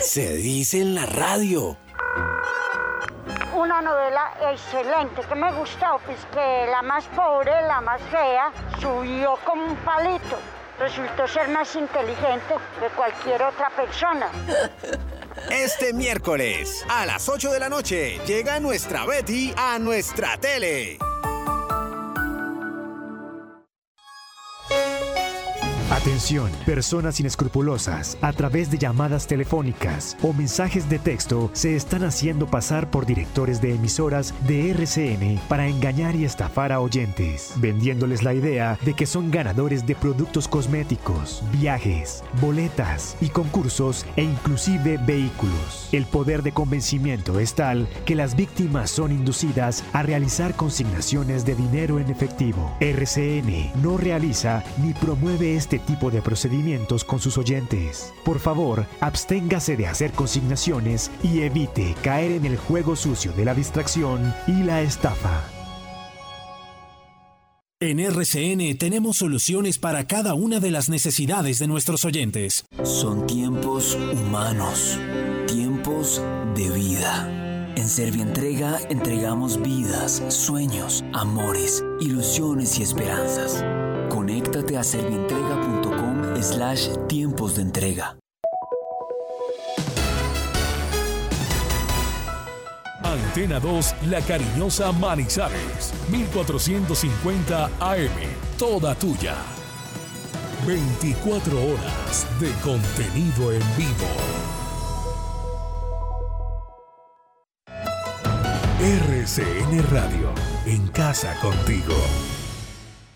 Se dice en la radio. Una novela excelente que me gustó, pues que la más pobre, la más fea, subió como un palito. Resultó ser más inteligente que cualquier otra persona. Este miércoles a las 8 de la noche llega nuestra Betty a nuestra tele. Atención, personas inescrupulosas, a través de llamadas telefónicas o mensajes de texto, se están haciendo pasar por directores de emisoras de RCN para engañar y estafar a oyentes, vendiéndoles la idea de que son ganadores de productos cosméticos, viajes, boletas y concursos e inclusive vehículos. El poder de convencimiento es tal que las víctimas son inducidas a realizar consignaciones de dinero en efectivo. RCN no realiza ni promueve este tipo de procedimientos con sus oyentes. Por favor, absténgase de hacer consignaciones y evite caer en el juego sucio de la distracción y la estafa. En RCN tenemos soluciones para cada una de las necesidades de nuestros oyentes. Son tiempos humanos, tiempos de vida. En Servientrega entregamos vidas, sueños, amores, ilusiones y esperanzas. Conéctate a servientrega.com slash tiempos de entrega. Antena 2, La Cariñosa Manizales, 1450 AM, toda tuya. 24 horas de contenido en vivo. RCN Radio, en casa contigo.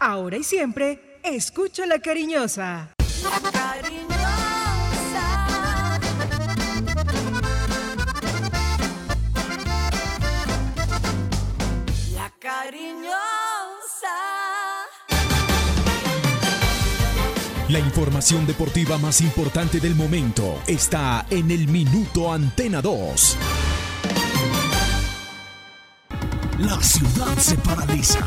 Ahora y siempre, escucha la cariñosa. La cariñosa. La cariñosa. La información deportiva más importante del momento está en el Minuto Antena 2. La ciudad se paraliza.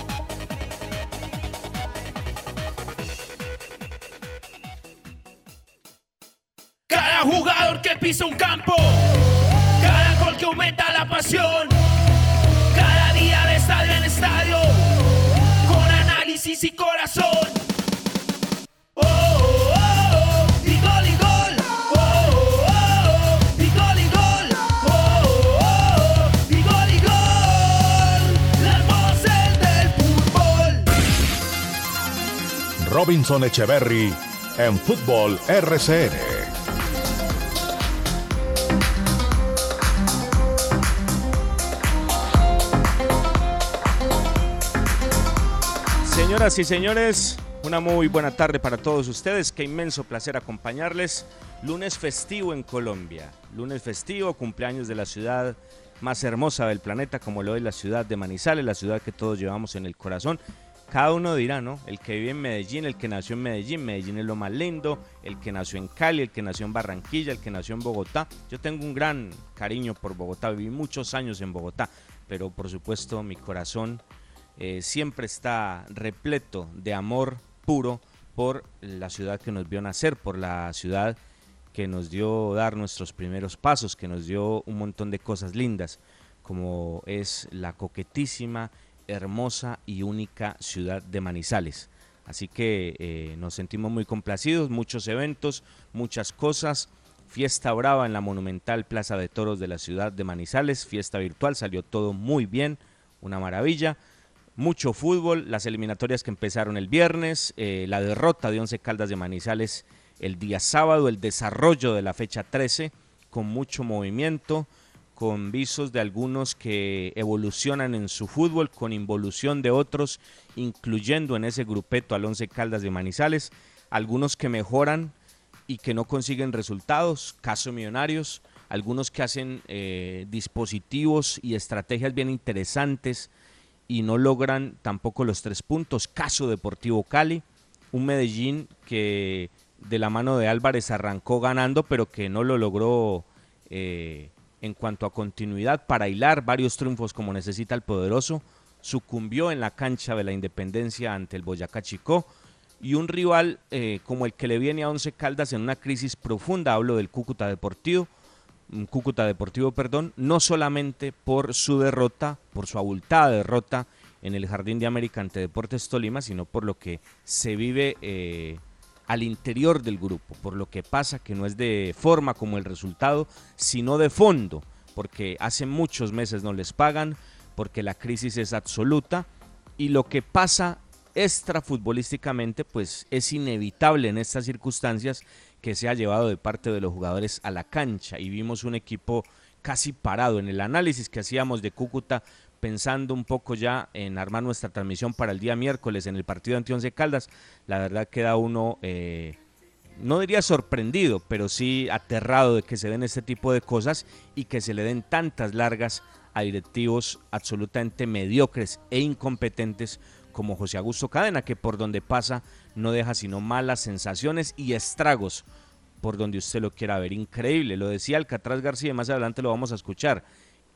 Pisa un campo, cada gol que aumenta la pasión, cada día de estadio en estadio, con análisis y corazón. Oh, oh, oh, y gol y gol. Oh, oh, oh, y gol y gol. Oh, oh, oh, y gol y gol. Las voces del fútbol. Robinson Echeverry en Fútbol RCN. Señoras y señores, una muy buena tarde para todos ustedes. Qué inmenso placer acompañarles. Lunes festivo en Colombia. Lunes festivo, cumpleaños de la ciudad más hermosa del planeta, como lo es la ciudad de Manizales, la ciudad que todos llevamos en el corazón. Cada uno dirá, ¿no? El que vive en Medellín, el que nació en Medellín, Medellín es lo más lindo, el que nació en Cali, el que nació en Barranquilla, el que nació en Bogotá. Yo tengo un gran cariño por Bogotá, viví muchos años en Bogotá, pero por supuesto mi corazón eh, siempre está repleto de amor puro por la ciudad que nos vio nacer, por la ciudad que nos dio dar nuestros primeros pasos, que nos dio un montón de cosas lindas, como es la coquetísima, hermosa y única ciudad de Manizales. Así que eh, nos sentimos muy complacidos, muchos eventos, muchas cosas. Fiesta brava en la monumental Plaza de Toros de la ciudad de Manizales, fiesta virtual, salió todo muy bien, una maravilla mucho fútbol, las eliminatorias que empezaron el viernes, eh, la derrota de Once Caldas de Manizales el día sábado, el desarrollo de la fecha 13 con mucho movimiento, con visos de algunos que evolucionan en su fútbol, con involución de otros, incluyendo en ese grupeto al Once Caldas de Manizales, algunos que mejoran y que no consiguen resultados, caso Millonarios, algunos que hacen eh, dispositivos y estrategias bien interesantes y no logran tampoco los tres puntos, caso Deportivo Cali, un Medellín que de la mano de Álvarez arrancó ganando, pero que no lo logró eh, en cuanto a continuidad para hilar varios triunfos como necesita el poderoso, sucumbió en la cancha de la Independencia ante el Boyacá Chicó y un rival eh, como el que le viene a Once Caldas en una crisis profunda, hablo del Cúcuta Deportivo, Cúcuta Deportivo, perdón, no solamente por su derrota, por su abultada derrota en el Jardín de América ante Deportes Tolima, sino por lo que se vive eh, al interior del grupo, por lo que pasa que no es de forma como el resultado, sino de fondo, porque hace muchos meses no les pagan, porque la crisis es absoluta y lo que pasa extrafutbolísticamente pues es inevitable en estas circunstancias que se ha llevado de parte de los jugadores a la cancha. Y vimos un equipo casi parado. En el análisis que hacíamos de Cúcuta pensando un poco ya en armar nuestra transmisión para el día miércoles en el partido ante Once Caldas, la verdad queda uno, eh, no diría sorprendido, pero sí aterrado de que se den este tipo de cosas y que se le den tantas largas a directivos absolutamente mediocres e incompetentes como José Augusto Cadena, que por donde pasa no deja sino malas sensaciones y estragos por donde usted lo quiera ver. Increíble, lo decía Alcatraz García, más adelante lo vamos a escuchar.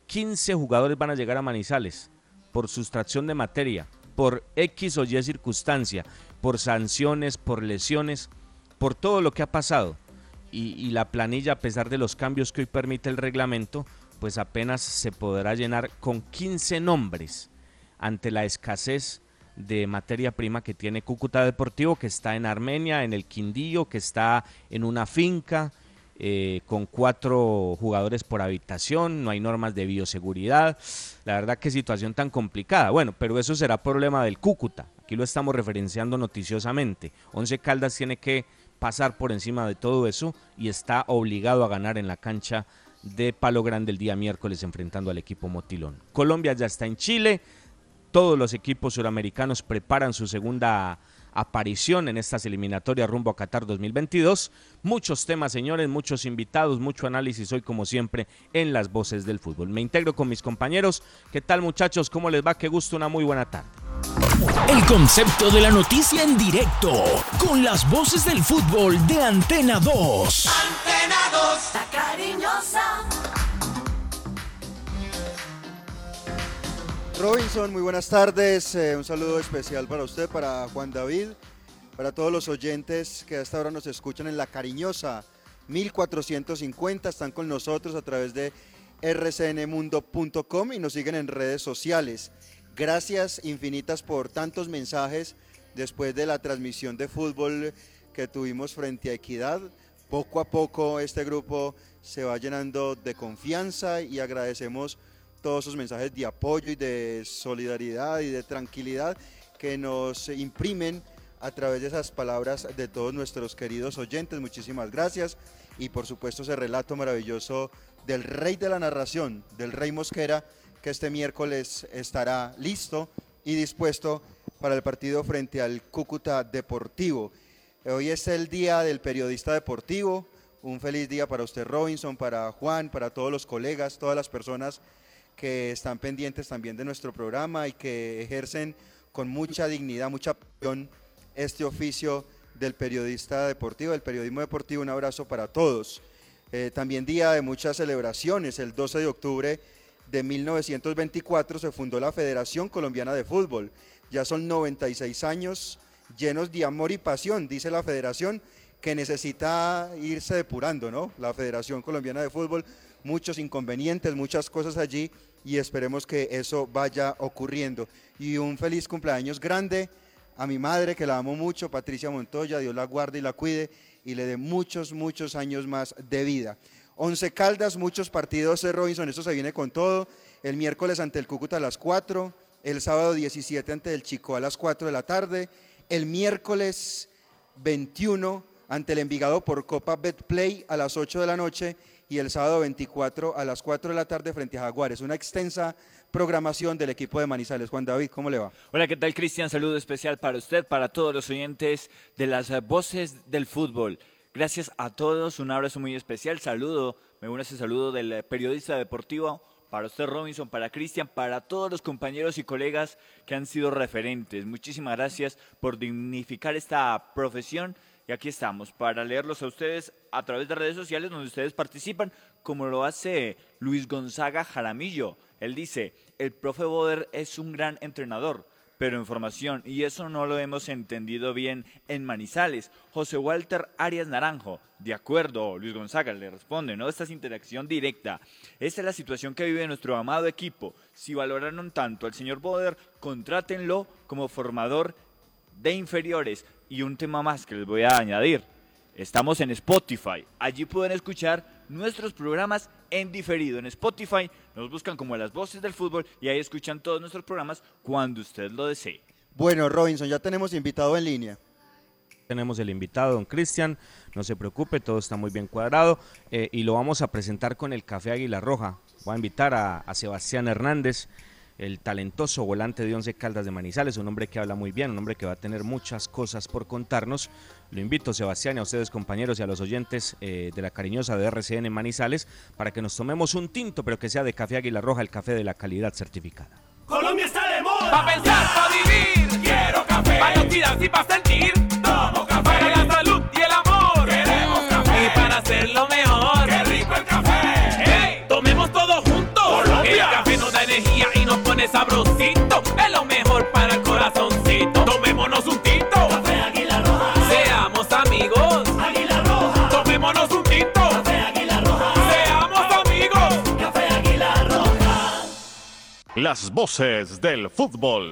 15 jugadores van a llegar a Manizales por sustracción de materia, por X o Y circunstancia, por sanciones, por lesiones, por todo lo que ha pasado. Y, la planilla, a pesar de los cambios que hoy permite el reglamento, pues apenas se podrá llenar con 15 nombres ante la escasez de materia prima que tiene Cúcuta Deportivo, que está en Armenia, en el Quindío, que está en una finca, eh, con cuatro jugadores por habitación, no hay normas de bioseguridad. La verdad que situación tan complicada. Bueno, pero eso será problema del Cúcuta. Aquí lo estamos referenciando noticiosamente. Once Caldas tiene que pasar por encima de todo eso y está obligado a ganar en la cancha de Palo Grande el día miércoles enfrentando al equipo Motilón. Colombia ya está en Chile. Todos los equipos suramericanos preparan su segunda aparición en estas eliminatorias rumbo a Qatar 2022. Muchos temas, señores, muchos invitados, mucho análisis hoy como siempre en las voces del fútbol. Me integro con mis compañeros. ¿Qué tal muchachos? ¿Cómo les va? Qué gusto, una muy buena tarde. El concepto de la noticia en directo con las voces del fútbol de Antena 2. Antena Robinson, muy buenas tardes. Eh, un saludo especial para usted, para Juan David, para todos los oyentes que a esta hora nos escuchan en La Cariñosa 1450. Están con nosotros a través de rcnmundo.com y nos siguen en redes sociales. Gracias infinitas por tantos mensajes después de la transmisión de fútbol que tuvimos frente a Equidad. Poco a poco este grupo se va llenando de confianza y agradecemos todos esos mensajes de apoyo y de solidaridad y de tranquilidad que nos imprimen a través de esas palabras de todos nuestros queridos oyentes. Muchísimas gracias. Y por supuesto ese relato maravilloso del rey de la narración, del rey Mosquera, que este miércoles estará listo y dispuesto para el partido frente al Cúcuta Deportivo. Hoy es el día del periodista deportivo. Un feliz día para usted, Robinson, para Juan, para todos los colegas, todas las personas que están pendientes también de nuestro programa y que ejercen con mucha dignidad, mucha pasión este oficio del periodista deportivo, del periodismo deportivo. Un abrazo para todos. Eh, también día de muchas celebraciones. El 12 de octubre de 1924 se fundó la Federación Colombiana de Fútbol. Ya son 96 años llenos de amor y pasión, dice la federación, que necesita irse depurando, ¿no? La Federación Colombiana de Fútbol muchos inconvenientes, muchas cosas allí y esperemos que eso vaya ocurriendo. Y un feliz cumpleaños grande a mi madre, que la amo mucho, Patricia Montoya, Dios la guarde y la cuide y le dé muchos, muchos años más de vida. Once Caldas, muchos partidos de Robinson, esto se viene con todo. El miércoles ante el Cúcuta a las 4, el sábado 17 ante el Chico a las 4 de la tarde, el miércoles 21 ante el Envigado por Copa Betplay a las 8 de la noche y el sábado 24 a las 4 de la tarde frente a Jaguares. Una extensa programación del equipo de Manizales. Juan David, ¿cómo le va? Hola, ¿qué tal Cristian? Saludo especial para usted, para todos los oyentes de las voces del fútbol. Gracias a todos, un abrazo muy especial, saludo, me uno a ese saludo del periodista deportivo para usted Robinson, para Cristian, para todos los compañeros y colegas que han sido referentes. Muchísimas gracias por dignificar esta profesión y aquí estamos para leerlos a ustedes a través de redes sociales donde ustedes participan, como lo hace Luis Gonzaga Jaramillo. Él dice, el profe Boder es un gran entrenador pero en formación, y eso no lo hemos entendido bien en Manizales. José Walter Arias Naranjo, de acuerdo, Luis Gonzaga le responde, ¿no? Esta es interacción directa. Esta es la situación que vive nuestro amado equipo. Si valoraron tanto al señor Boder, contrátenlo como formador de inferiores. Y un tema más que les voy a añadir. Estamos en Spotify. Allí pueden escuchar nuestros programas en diferido. En Spotify nos buscan como las voces del fútbol y ahí escuchan todos nuestros programas cuando usted lo desee. Bueno, Robinson, ya tenemos invitado en línea. Tenemos el invitado, don Cristian, no se preocupe, todo está muy bien cuadrado eh, y lo vamos a presentar con el Café Águila Roja. Voy a invitar a, a Sebastián Hernández, el talentoso volante de Once Caldas de Manizales, un hombre que habla muy bien, un hombre que va a tener muchas cosas por contarnos. Lo invito, Sebastián, y a ustedes compañeros y a los oyentes eh, de la cariñosa de RCN Manizales para que nos tomemos un tinto, pero que sea de café Águila Roja, el café de la calidad certificada. Colombia está de moda. Pa' pensar, pa' vivir. Quiero café. Pa' los y pa' Las voces del fútbol.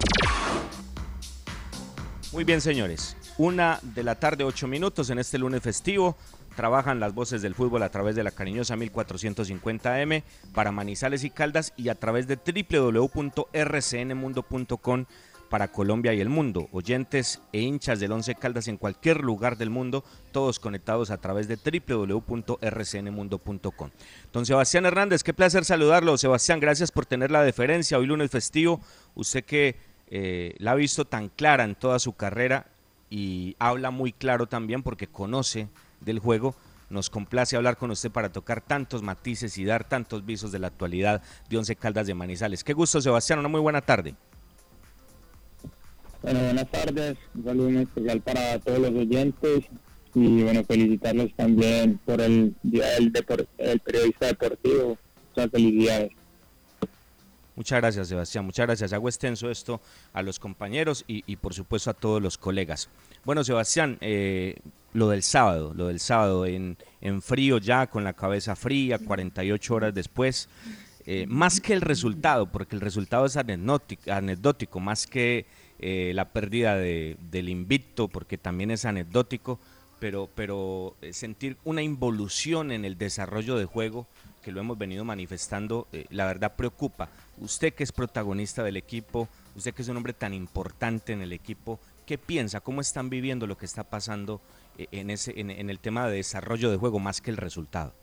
Muy bien, señores. Una de la tarde, ocho minutos en este lunes festivo. Trabajan las voces del fútbol a través de la cariñosa 1450M para Manizales y Caldas y a través de www.rcnmundo.com para Colombia y el mundo. Oyentes e hinchas del Once Caldas en cualquier lugar del mundo, todos conectados a través de www.rcnmundo.com. Don Sebastián Hernández, qué placer saludarlo. Sebastián, gracias por tener la deferencia. Hoy lunes festivo, usted que eh, la ha visto tan clara en toda su carrera y habla muy claro también porque conoce del juego. Nos complace hablar con usted para tocar tantos matices y dar tantos visos de la actualidad de Once Caldas de Manizales. Qué gusto, Sebastián. Una muy buena tarde. Bueno, buenas tardes. Un saludo especial para todos los oyentes y bueno, felicitarlos también por el Día del, depor- el Periodista Deportivo. Muchas felicidades. Muchas gracias, Sebastián. Muchas gracias. Hago extenso esto a los compañeros y, y, por supuesto a todos los colegas. Bueno, Sebastián, eh, lo del sábado, lo del sábado en, en, frío ya, con la cabeza fría, 48 horas después. Eh, más que el resultado, porque el resultado es anecdótico, anecdótico más que eh, la pérdida de, del invicto, porque también es anecdótico, pero, pero eh, sentir una involución en el desarrollo de juego que lo hemos venido manifestando, eh, la verdad preocupa. Usted que es protagonista del equipo, usted que es un hombre tan importante en el equipo, ¿qué piensa? ¿Cómo están viviendo lo que está pasando en, ese, en el tema de desarrollo de juego más que el resultado?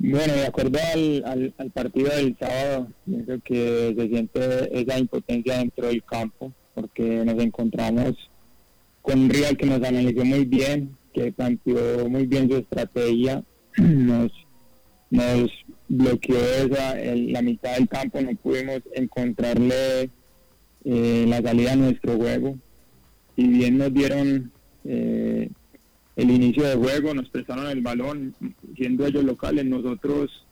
Bueno, de acuerdo al, al, partido del sábado, pienso que se siente esa impotencia dentro del campo, porque nos encontramos con un rival que nos analizó muy bien, que planteó muy bien su estrategia, nos, nos bloqueó esa, el, la mitad del campo, no pudimos encontrarle eh, la salida a nuestro juego. Si bien nos dieron eh, el inicio de juego, nos prestaron el balón, siendo ellos locales, nosotros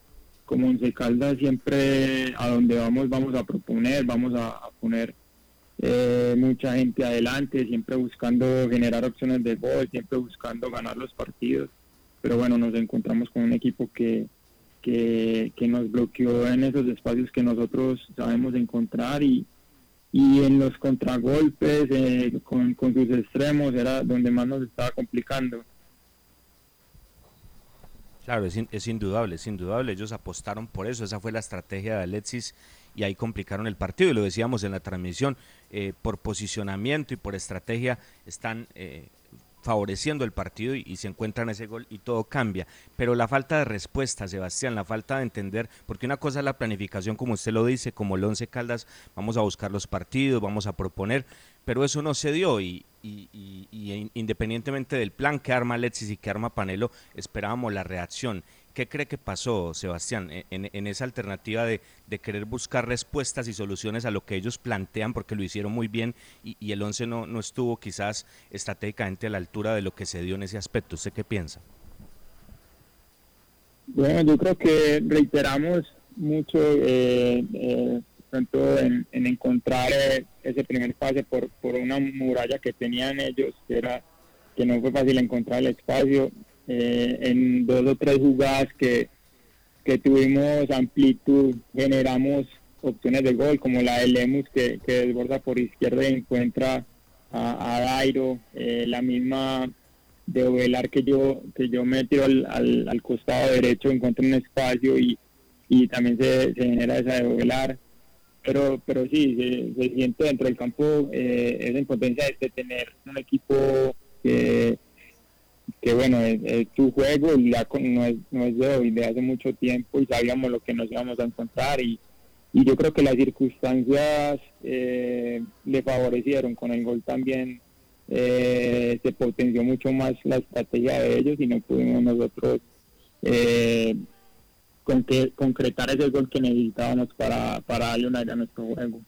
como Once Caldas siempre a donde vamos vamos a proponer, vamos a, poner eh, mucha gente adelante, siempre buscando generar opciones de gol, siempre buscando ganar los partidos, pero bueno, nos encontramos con un equipo que, que, que nos bloqueó en esos espacios que nosotros sabemos encontrar y, y en los contragolpes eh, con, con, sus extremos era donde más nos estaba complicando. Claro, es, in, es, indudable, es indudable. Ellos apostaron por eso, esa fue la estrategia de Alexis y ahí complicaron el partido. Y lo decíamos en la transmisión, eh, por posicionamiento y por estrategia están eh, favoreciendo el partido y, y, se encuentran ese gol y todo cambia. Pero la falta de respuesta, Sebastián, la falta de entender, porque una cosa es la planificación, como usted lo dice, como el Once Caldas, vamos a buscar los partidos, vamos a proponer, pero eso no se dio y, independientemente del plan que arma Alexis y que arma Panelo, esperábamos la reacción. ¿Qué cree que pasó, Sebastián, e, en, esa alternativa de, querer buscar respuestas y soluciones a lo que ellos plantean, porque lo hicieron muy bien y, el 11 no, no estuvo quizás estratégicamente a la altura de lo que se dio en ese aspecto? ¿Usted qué piensa? Bueno, yo creo que reiteramos mucho eh, eh, tanto en, encontrar eh, ese primer pase por, por una muralla que tenían ellos, que era que no fue fácil encontrar el espacio, en dos o tres jugadas que, que tuvimos amplitud, generamos opciones de gol, como la de Lemus que, que desborda por izquierda y encuentra a, a Dairo, la misma de velar que yo que yo me tiro al, al, costado derecho, encuentro un espacio y, y también se, genera esa de velar. Pero, pero sí, se, siente dentro del campo eh, esa impotencia de tener un equipo que, que bueno, es, tu juego y ya no, es, no es de hoy, de hace mucho tiempo y sabíamos lo que nos íbamos a encontrar y, y yo creo que las circunstancias eh, le favorecieron con el gol también eh, se potenció mucho más la estrategia de ellos y no pudimos nosotros eh, con que, concretar ese gol que necesitábamos para, para darle una idea a nuestro juego.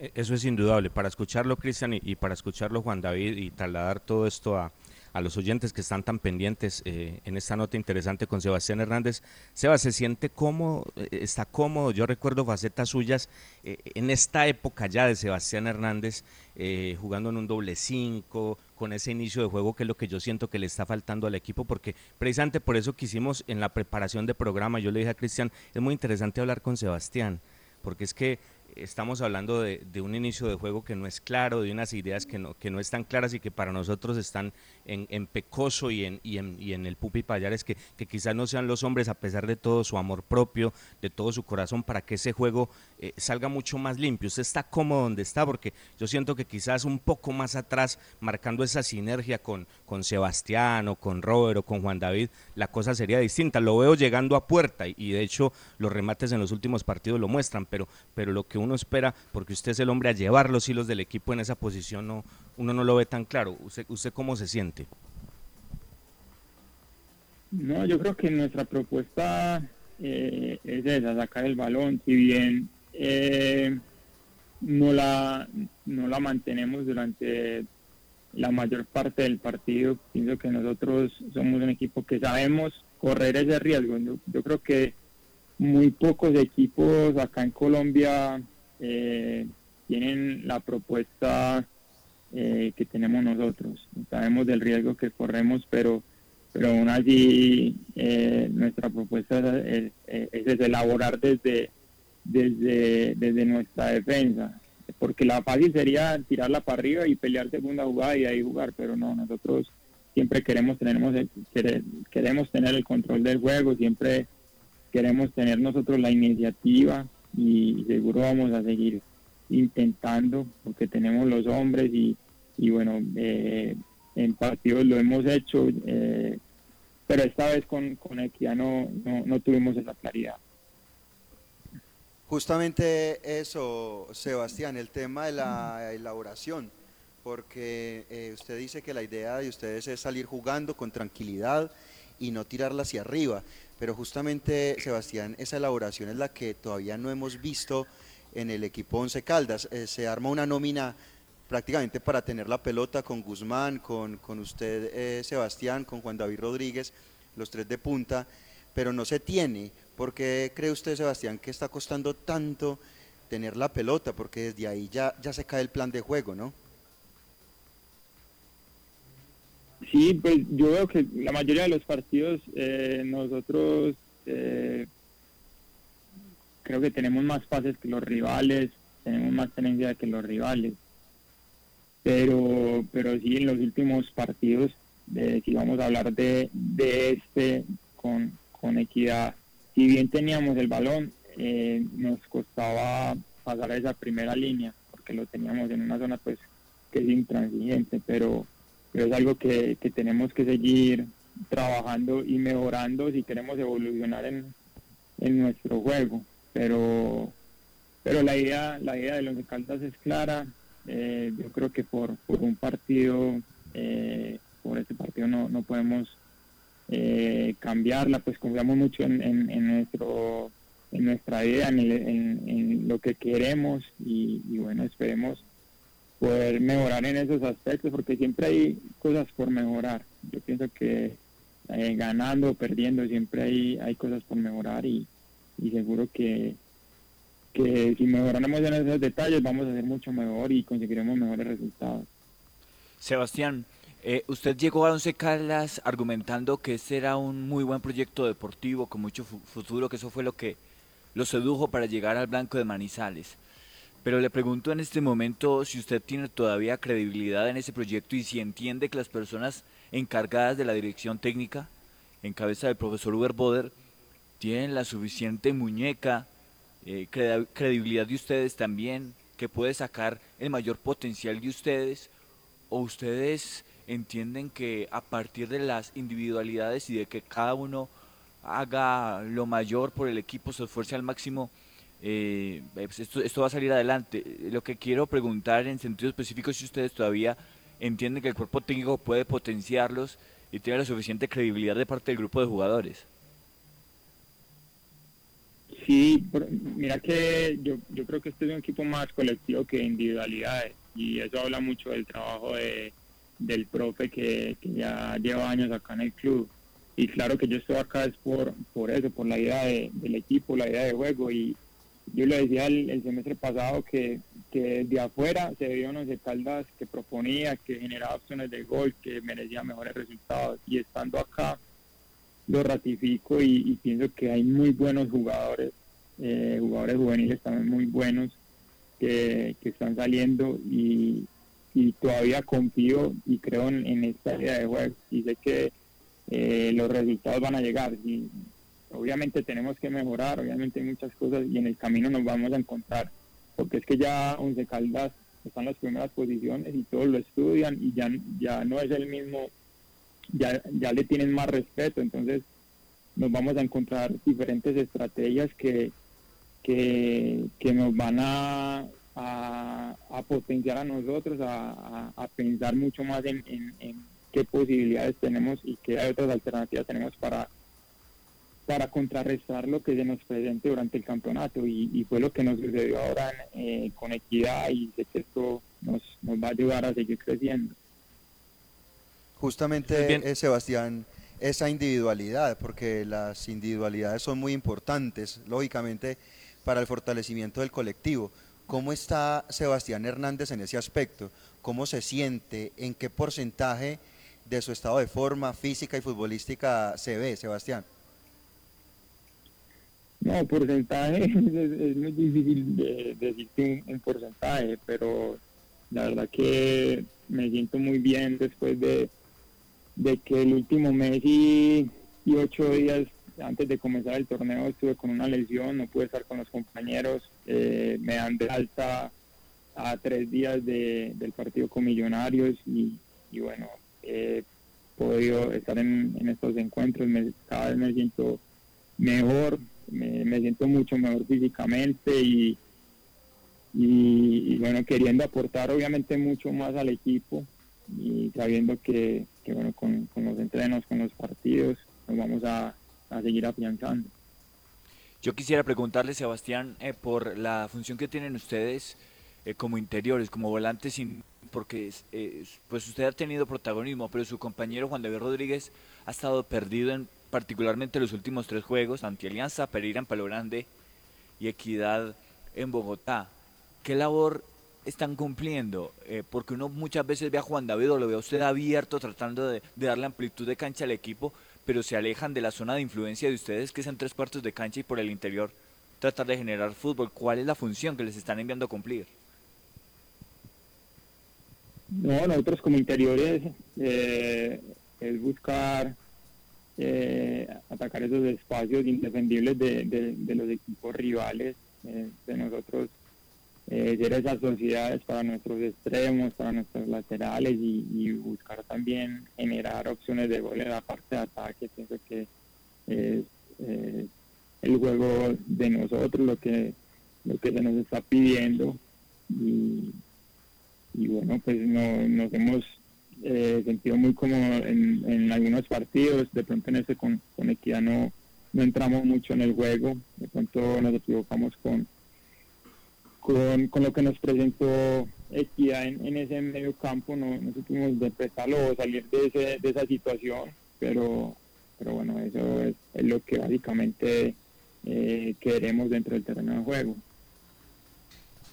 E, eso es indudable. Para escucharlo, Cristian, y, para escucharlo, Juan David, y trasladar todo esto a, a los oyentes que están tan pendientes eh, en esta nota interesante con Sebastián Hernández. Seba, ¿se siente cómodo? Eh, ¿Está cómodo? Yo recuerdo facetas suyas eh, en esta época ya de Sebastián Hernández, jugando en un doble cinco, con ese inicio de juego que es lo que yo siento que le está faltando al equipo, porque precisamente por eso quisimos en la preparación de programa, yo le dije a Cristian, es muy interesante hablar con Sebastián, porque es que estamos hablando de, un inicio de juego que no es claro, de unas ideas que no, que no están claras y que para nosotros están en, Pecoso y en, y, en, y en el Pupi Payares, que, que quizás no sean los hombres a pesar de todo su amor propio, de todo su corazón, para que ese juego eh, salga mucho más limpio. Usted está cómodo donde está, porque yo siento que quizás un poco más atrás, marcando esa sinergia con, con Sebastián o con Robert o con Juan David, la cosa sería distinta. Lo veo llegando a puerta y, y de hecho los remates en los últimos partidos lo muestran, pero, pero lo que uno espera, porque usted es el hombre a llevar los hilos del equipo en esa posición, no, uno no lo ve tan claro. ¿Usted, usted cómo se siente? No, yo creo que nuestra propuesta eh, es esa, sacar el balón, si bien eh, no, la, no la mantenemos durante la mayor parte del partido, pienso que nosotros somos un equipo que sabemos correr ese riesgo. yo creo que muy pocos equipos acá en Colombia eh, tienen la propuesta eh, que tenemos nosotros. Sabemos del riesgo que corremos, pero, pero aún así eh, nuestra propuesta es, es, elaborar desde, desde, desde nuestra defensa. Porque la fácil sería tirarla para arriba y pelear segunda jugada y ahí jugar, pero no, nosotros siempre queremos, queremos tener el control del juego, siempre queremos tener nosotros la iniciativa y seguro vamos a seguir intentando porque tenemos los hombres y, bueno, eh, en partidos lo hemos hecho, eh, pero esta vez con, con Equidad no, no, tuvimos esa claridad. Justamente eso, Sebastián, el tema de la elaboración, porque eh, usted dice que la idea de ustedes es salir jugando con tranquilidad y no tirarla hacia arriba. Pero justamente, Sebastián, esa elaboración es la que todavía no hemos visto en el equipo Once Caldas. Eh, se arma una nómina prácticamente para tener la pelota con Guzmán, con, con usted, eh, Sebastián, con Juan David Rodríguez, los tres de punta, pero no se tiene. ¿Por qué cree usted, Sebastián, que está costando tanto tener la pelota? Porque desde ahí ya, ya se cae el plan de juego, ¿no? Sí, pues yo veo que la mayoría de los partidos eh, nosotros eh, creo que tenemos más pases que los rivales, tenemos más tenencia que los rivales. Pero, pero sí, en los últimos partidos, si vamos a hablar de, de este con, con equidad, si bien teníamos el balón, eh, nos costaba pasar a esa primera línea, porque lo teníamos en una zona pues que es intransigente, pero pero es algo que, tenemos que seguir trabajando y mejorando si queremos evolucionar en, nuestro juego. Pero, pero la idea, la idea de los Caldas es clara, eh, yo creo que por, por un partido, eh, por este partido no, no podemos eh, cambiarla, pues confiamos mucho en, en, nuestro en nuestra idea, en, en, lo que queremos y, bueno, esperemos poder mejorar en esos aspectos porque siempre hay cosas por mejorar. Yo pienso que eh, ganando o perdiendo siempre hay, hay cosas por mejorar y, y seguro que, que si mejoramos en esos detalles vamos a ser mucho mejor y conseguiremos mejores resultados. Sebastián, eh, usted llegó a Once Caldas argumentando que ese era un muy buen proyecto deportivo con mucho futuro, que eso fue lo que lo sedujo para llegar al Blanco de Manizales. Pero le pregunto en este momento si usted tiene todavía credibilidad en ese proyecto y si entiende que las personas encargadas de la dirección técnica, en cabeza del profesor Uber Boder, tienen la suficiente muñeca eh, credibilidad de ustedes también, que puede sacar el mayor potencial de ustedes, o ustedes entienden que a partir de las individualidades y de que cada uno haga lo mayor por el equipo, se esfuerce al máximo, eh, pues esto, esto va a salir adelante. Lo que quiero preguntar en sentido específico es si ustedes todavía entienden que el cuerpo técnico puede potenciarlos y tiene la suficiente credibilidad de parte del grupo de jugadores. Sí, mira que yo, yo creo que este es un equipo más colectivo que individualidades y eso habla mucho del trabajo de, del profe que, ya lleva años acá en el club. Y claro que yo estoy acá es por, por eso, por la idea del equipo, la idea de juego. Y yo le decía el, semestre pasado que, que de afuera se vio unos Caldas que proponía, que generaba opciones de gol, que merecía mejores resultados. Y estando acá lo ratifico y, pienso que hay muy buenos jugadores, eh, jugadores juveniles también muy buenos que, están saliendo y, todavía confío y creo en, esta idea de juego y sé que eh, los resultados van a llegar. Y obviamente tenemos que mejorar, obviamente hay muchas cosas y en el camino nos vamos a encontrar, porque es que ya Once Caldas están en las primeras posiciones y todos lo estudian y ya, ya no es el mismo ya, ya le tienen más respeto, entonces nos vamos a encontrar diferentes estrategias que, que, nos van a, a, potenciar a nosotros, a, a, pensar mucho más en, en, qué posibilidades tenemos y qué otras alternativas tenemos para, para contrarrestar lo que se nos presente durante el campeonato y, fue lo que nos sucedió ahora eh, con equidad y sé que esto nos, nos va a ayudar a seguir creciendo. Justamente, eh, Sebastián, esa individualidad, porque las individualidades son muy importantes, lógicamente, para el fortalecimiento del colectivo. ¿Cómo está Sebastián Hernández en ese aspecto? ¿Cómo se siente? ¿En qué porcentaje de su estado de forma física y futbolística se ve, Sebastián? No, porcentaje es, muy difícil de, decir un porcentaje, pero la verdad que me siento muy bien después de, de que el último mes y, ocho días antes de comenzar el torneo estuve con una lesión, no pude estar con los compañeros, eh, me dan de alta a tres días del partido con Millonarios y, bueno, he podido estar en, estos encuentros, cada vez me siento mejor, me, siento mucho mejor físicamente y, y, bueno, queriendo aportar obviamente mucho más al equipo y sabiendo que, bueno, con, los entrenos, con los partidos, nos vamos a, seguir afianzando. Yo quisiera preguntarle, Sebastián, eh, por la función que tienen ustedes eh, como interiores, como volantes, porque eh, pues usted ha tenido protagonismo, pero su compañero Juan David Rodríguez ha estado perdido en particularmente los últimos tres juegos, ante Alianza, Pereira en Palo Grande y Equidad en Bogotá. ¿Qué labor están cumpliendo? Eh, porque uno muchas veces ve a Juan David o lo ve a usted abierto tratando de, darle amplitud de cancha al equipo, pero se alejan de la zona de influencia de ustedes, que es en tres cuartos de cancha y por el interior tratar de generar fútbol. ¿Cuál es la función que les están enviando a cumplir? No, nosotros como interiores eh, es buscar eh, atacar esos espacios indefendibles de, de los equipos rivales. de nosotros eh, ser esas sociedades para nuestros extremos, para nuestros laterales y, buscar también generar opciones de gol en la parte de ataque. Pienso que es eh, el juego de nosotros lo que, lo que se nos está pidiendo y, bueno, pues no, nos hemos eh, sentido muy cómodos en, algunos partidos, de pronto en ese con, con Equidad no, no entramos mucho en el juego, de pronto nos equivocamos con, con, con lo que nos presentó Equidad en, ese medio campo, no, no supimos interpretarlo o salir de, ese, de esa situación, pero, pero bueno, eso es, es lo que básicamente eh, queremos dentro del terreno de juego.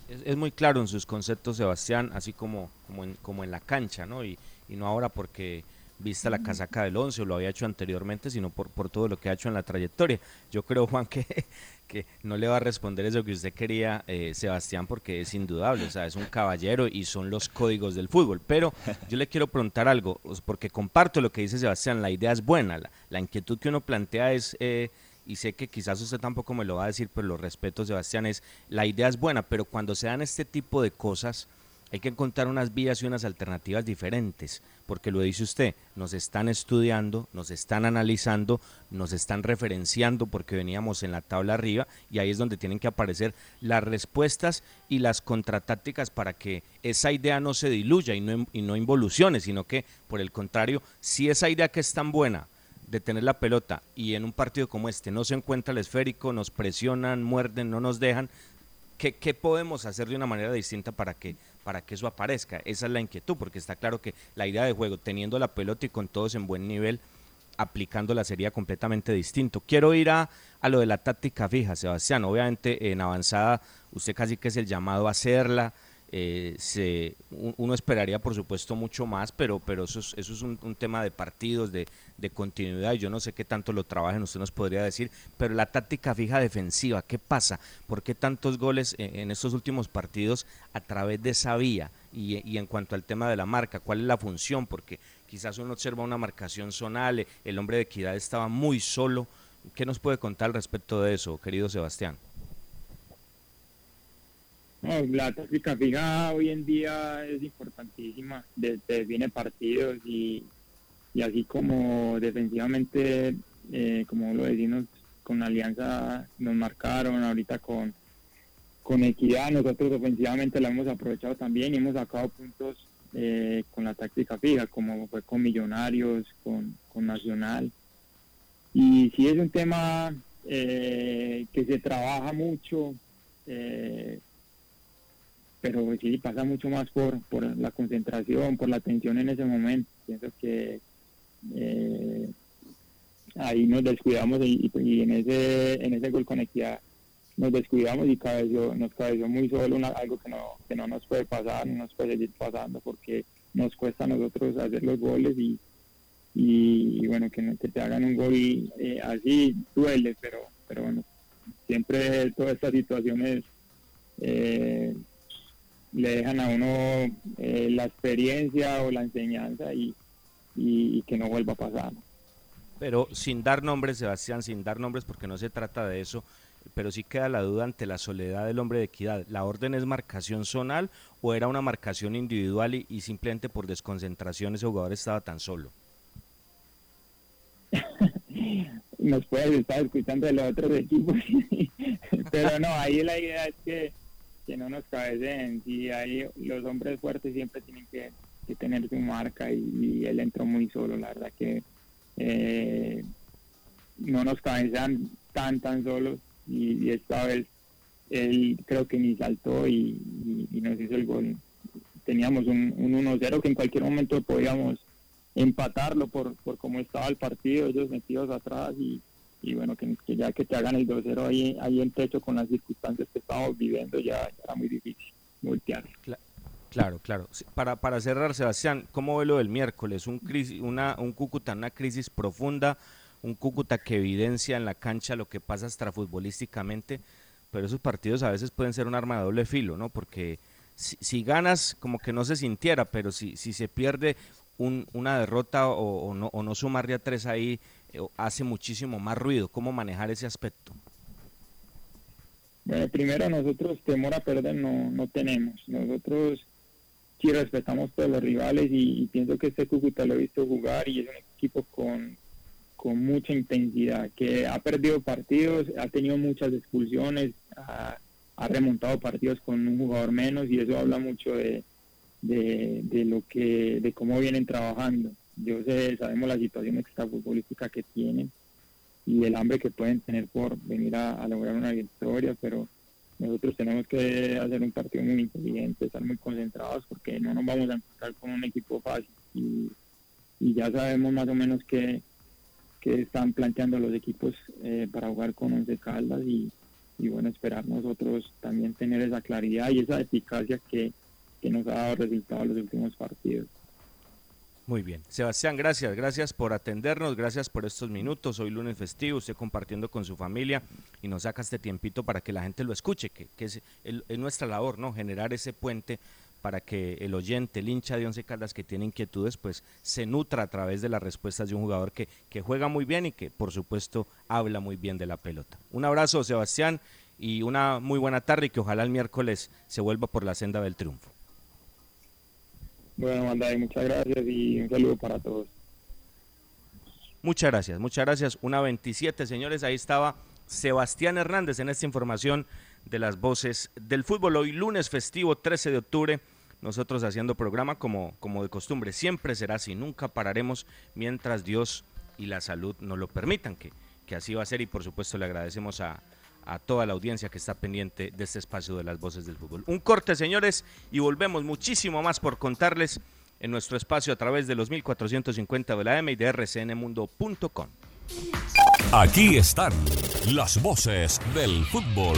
Es, es, muy claro en sus conceptos, Sebastián, así como, como, en, como en la cancha, ¿no? Y, y no ahora porque vista la casaca del 11 o lo había hecho anteriormente, sino por, por todo lo que ha hecho en la trayectoria. Yo creo, Juan, que, que no le va a responder eso que usted quería, eh, Sebastián, porque es indudable, o sea, es un caballero y son los códigos del fútbol. Pero yo le quiero preguntar algo, porque comparto lo que dice Sebastián, la idea es buena, la, la inquietud que uno plantea es... Eh, y sé que quizás usted tampoco me lo va a decir, pero lo respeto, Sebastián, es la idea es buena, pero cuando se dan este tipo de cosas, hay que encontrar unas vías y unas alternativas diferentes, porque lo dice usted, nos están estudiando, nos están analizando, nos están referenciando porque veníamos en la tabla arriba y ahí es donde tienen que aparecer las respuestas y las contratácticas para que esa idea no se diluya y no, involucione, sino que por el contrario, si esa idea que es tan buena de tener la pelota y en un partido como este no se encuentra el esférico, nos presionan, muerden, no nos dejan, ¿qué, qué podemos hacer de una manera distinta para que, para que eso aparezca? Esa es la inquietud, porque está claro que la idea de juego, teniendo la pelota y con todos en buen nivel, aplicándola sería completamente distinto. Quiero ir a, a lo de la táctica fija, Sebastián. Obviamente en avanzada usted casi que es el llamado a hacerla, eh, se, uno esperaría por supuesto mucho más, pero, pero eso es, eso es un, tema de partidos, de, de, continuidad, yo no sé qué tanto lo trabajen, usted nos podría decir, pero la táctica fija defensiva, ¿qué pasa? ¿Por qué tantos goles en, en estos últimos partidos a través de esa vía? Y, y, en cuanto al tema de la marca, ¿cuál es la función? Porque quizás uno observa una marcación zonal, el hombre de equidad estaba muy solo. ¿Qué nos puede contar al respecto de eso, querido Sebastián? No, la táctica fija hoy en día es importantísima, desde viene partidos y, y así como defensivamente, eh, como lo decimos, con Alianza nos marcaron, ahorita con, con Equidad, nosotros ofensivamente la hemos aprovechado también y hemos sacado puntos eh, con la táctica fija, como fue con Millonarios, con, con Nacional. Y sí es un tema eh, que se trabaja mucho. Eh, pero sí pasa mucho más por, por la concentración, por la atención en ese momento. Pienso que eh, ahí nos descuidamos y, en ese en ese gol con equidad nos descuidamos y cabeció, nos cabeció muy solo algo que no, que no nos puede pasar, no nos puede seguir pasando porque nos cuesta a nosotros hacer los goles y, y, y bueno, que, que, te hagan un gol eh, así duele, pero, pero bueno, siempre todas estas situaciones eh, le dejan a uno eh, la experiencia o la enseñanza y, y, y, que no vuelva a pasar. Pero sin dar nombres, Sebastián, sin dar nombres porque no se trata de eso, pero sí queda la duda ante la soledad del hombre de equidad. ¿La orden es marcación zonal o era una marcación individual y, y simplemente por desconcentración ese jugador estaba tan solo? Nos puede estar escuchando de los otros equipos, pero no, ahí la idea es que que no nos cabeceen. Si hay los hombres fuertes siempre tienen que, tener su marca y, y, él entró muy solo. La verdad que eh, no nos cabecean tan, tan solos y, y, esta vez él creo que ni saltó y, y nos hizo el gol. Teníamos un, un 1-0 que en cualquier momento podíamos empatarlo por, por cómo estaba el partido, ellos metidos atrás y, y bueno, que, que, ya que te hagan el 2-0 ahí, ahí en techo con las circunstancias que estamos viviendo ya, era muy difícil voltear. Claro, claro. Para, para cerrar, Sebastián, ¿cómo ve lo del miércoles? Un, crisis, una, un Cúcuta, una crisis profunda, un Cúcuta que evidencia en la cancha lo que pasa extrafutbolísticamente, pero esos partidos a veces pueden ser un arma de doble filo, ¿no? Porque si, si ganas, como que no se sintiera, pero si, si se pierde un, una derrota o, o, no, o no sumarle a tres ahí, hace muchísimo más ruido. ¿Cómo manejar ese aspecto? Bueno, primero nosotros temor a perder no, no tenemos. Nosotros sí respetamos todos los rivales y, pienso que este Cúcuta lo he visto jugar y es un equipo con, con mucha intensidad, que ha perdido partidos, ha tenido muchas expulsiones, ha, remontado partidos con un jugador menos y eso habla mucho de, de lo que, de cómo vienen trabajando. Yo sé, sabemos la situación extrafutbolística que tienen y el hambre que pueden tener por venir a, lograr una victoria, pero nosotros tenemos que hacer un partido muy inteligente, estar muy concentrados porque no nos vamos a encontrar con un equipo fácil y, y ya sabemos más o menos que, que están planteando los equipos eh, para jugar con Once Caldas y, y bueno, esperar nosotros también tener esa claridad y esa eficacia que, que nos ha dado resultado en los últimos partidos. Muy bien. Sebastián, gracias. Gracias por atendernos, gracias por estos minutos. Hoy lunes festivo, usted compartiendo con su familia y nos saca este tiempito para que la gente lo escuche, que, es, el- es nuestra labor, ¿no? Generar ese puente para que el oyente, el hincha de Once Caldas que tiene inquietudes, pues se nutra a través de las respuestas de un jugador que, que juega muy bien y que, por supuesto, habla muy bien de la pelota. Un abrazo, Sebastián, y una muy buena tarde y que ojalá el miércoles se vuelva por la senda del triunfo. Bueno, Manday, muchas gracias y un saludo para todos. Muchas gracias, muchas gracias. Una 27, señores. Ahí estaba Sebastián Hernández en esta información de las voces del fútbol. Hoy lunes festivo, 13 de octubre. Nosotros haciendo programa como, como de costumbre. Siempre será así. Nunca pararemos mientras Dios y la salud nos lo permitan, que, que así va a ser. Y por supuesto le agradecemos a, a toda la audiencia que está pendiente de este espacio de las voces del fútbol. Un corte, señores, y volvemos muchísimo más por contarles en nuestro espacio a través de los 1450 de la M y de rcnmundo.com. Aquí están las voces del fútbol.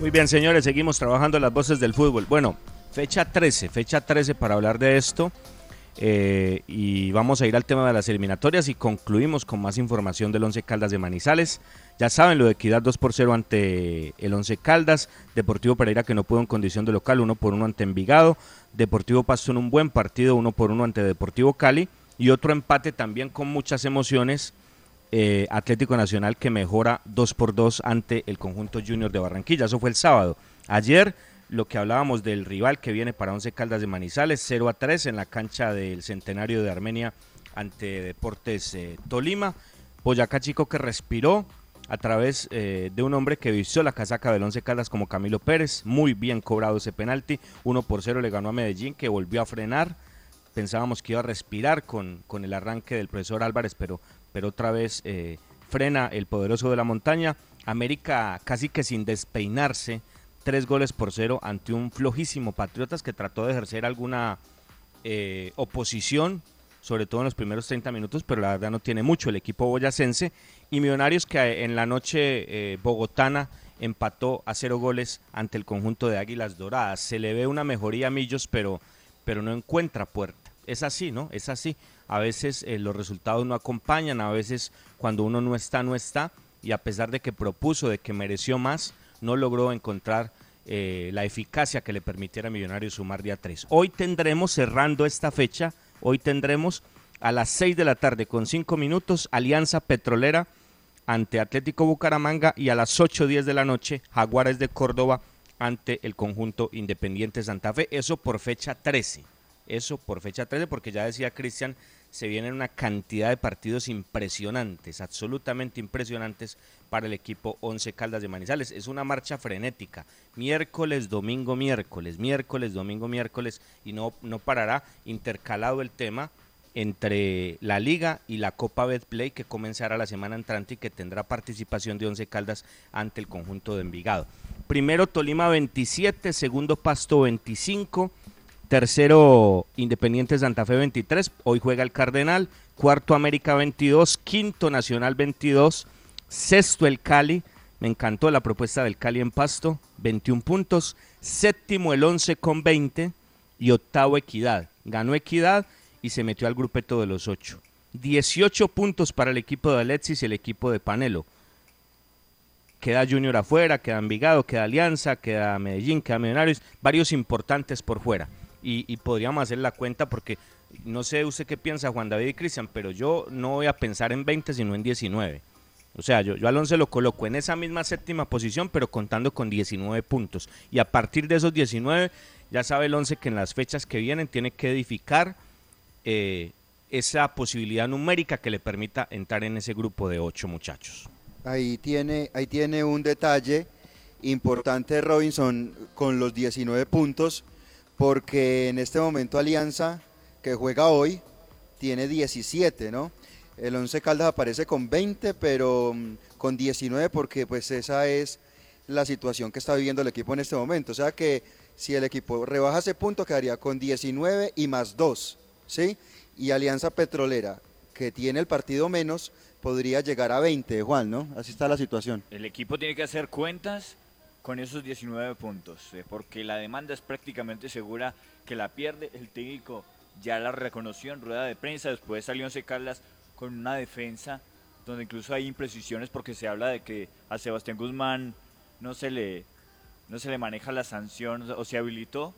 Muy bien, señores, seguimos trabajando las voces del fútbol. Bueno, fecha 13, fecha 13 para hablar de esto. eh, y vamos a ir al tema de las eliminatorias y concluimos con más información del Once Caldas de Manizales. Ya saben, lo de Equidad 2 por 0 ante el Once Caldas, Deportivo Pereira que no pudo en condición de local, 1 por 1 ante Envigado, Deportivo Pasto en un buen partido, 1 por 1 ante Deportivo Cali y otro empate también con muchas emociones eh, Atlético Nacional que mejora 2 por 2 ante el conjunto Junior de Barranquilla. Eso fue el sábado. Ayer lo que hablábamos del rival que viene para 11 Caldas de Manizales, 0 a 3 en la cancha del Centenario de Armenia ante Deportes eh, Tolima. Boyacá Chico que respiró a través eh, de un hombre que vistió la casaca del 11 Caldas como Camilo Pérez. Muy bien cobrado ese penalti. 1 por 0 le ganó a Medellín que volvió a frenar. Pensábamos que iba a respirar con, con el arranque del profesor Álvarez, pero, pero otra vez eh, frena el poderoso de la montaña. América casi que sin despeinarse, tres goles por cero ante un flojísimo Patriotas que trató de ejercer alguna eh, oposición, sobre todo en los primeros 30 minutos, pero la verdad no tiene mucho el equipo boyacense. Y Millonarios que en la noche eh, bogotana empató a cero goles ante el conjunto de Águilas Doradas. Se le ve una mejoría a Millos, pero, pero no encuentra puerta. Es así, ¿no? Es así. A veces eh, los resultados no acompañan, a veces cuando uno no está, no está. Y a pesar de que propuso, de que mereció más, no logró encontrar eh, la eficacia que le permitiera a Millonarios sumar día 3. Hoy tendremos, cerrando esta fecha, hoy tendremos a las 6 de la tarde con 5 minutos Alianza Petrolera ante Atlético Bucaramanga y a las 8.10 de la noche Jaguares de Córdoba ante el conjunto Independiente Santa Fe. Eso por fecha 13. Eso por fecha 13 porque ya decía Cristian, se vienen una cantidad de partidos impresionantes, absolutamente impresionantes para el equipo Once Caldas de Manizales. Es una marcha frenética, miércoles, domingo, miércoles, miércoles, domingo, miércoles, y no, no parará intercalado el tema entre la Liga y la Copa Betplay que comenzará la semana entrante y que tendrá participación de Once Caldas ante el conjunto de Envigado. Primero Tolima 27, segundo Pasto 25, tercero Independiente Santa Fe 23, hoy juega el Cardenal, cuarto América 22, quinto Nacional 22, sexto el Cali, me encantó la propuesta del Cali en Pasto, 21 puntos, séptimo el 11 con 20 y octavo Equidad. Ganó Equidad y se metió al grupeto de los ocho. 18 puntos para el equipo de Alexis y el equipo de Panelo. Queda Junior afuera, queda Envigado, queda Alianza, queda Medellín, queda Millonarios, varios importantes por fuera. Y, podríamos hacer la cuenta porque no sé usted qué piensa Juan David y Cristian, pero yo no voy a pensar en 20 sino en 19. O sea, yo, yo al 11 lo coloco en esa misma séptima posición, pero contando con 19 puntos. Y a partir de esos 19, ya sabe el 11 que en las fechas que vienen tiene que edificar eh, esa posibilidad numérica que le permita entrar en ese grupo de ocho muchachos. Ahí tiene, ahí tiene un detalle importante Robinson con los 19 puntos, porque en este momento Alianza, que juega hoy, tiene 17, ¿no? El 11 Caldas aparece con 20, pero mm, con 19 porque pues esa es la situación que está viviendo el equipo en este momento. O sea que si el equipo rebaja ese punto quedaría con 19 y más 2. ¿sí? Y Alianza Petrolera, que tiene el partido menos, podría llegar a 20, Juan, ¿no? Así está la situación. El equipo tiene que hacer cuentas con esos 19 puntos, eh, porque la demanda es prácticamente segura que la pierde. El técnico ya la reconoció en rueda de prensa, después salió Once Caldas con una defensa donde incluso hay imprecisiones porque se habla de que a Sebastián Guzmán no se le no se le maneja la sanción o se habilitó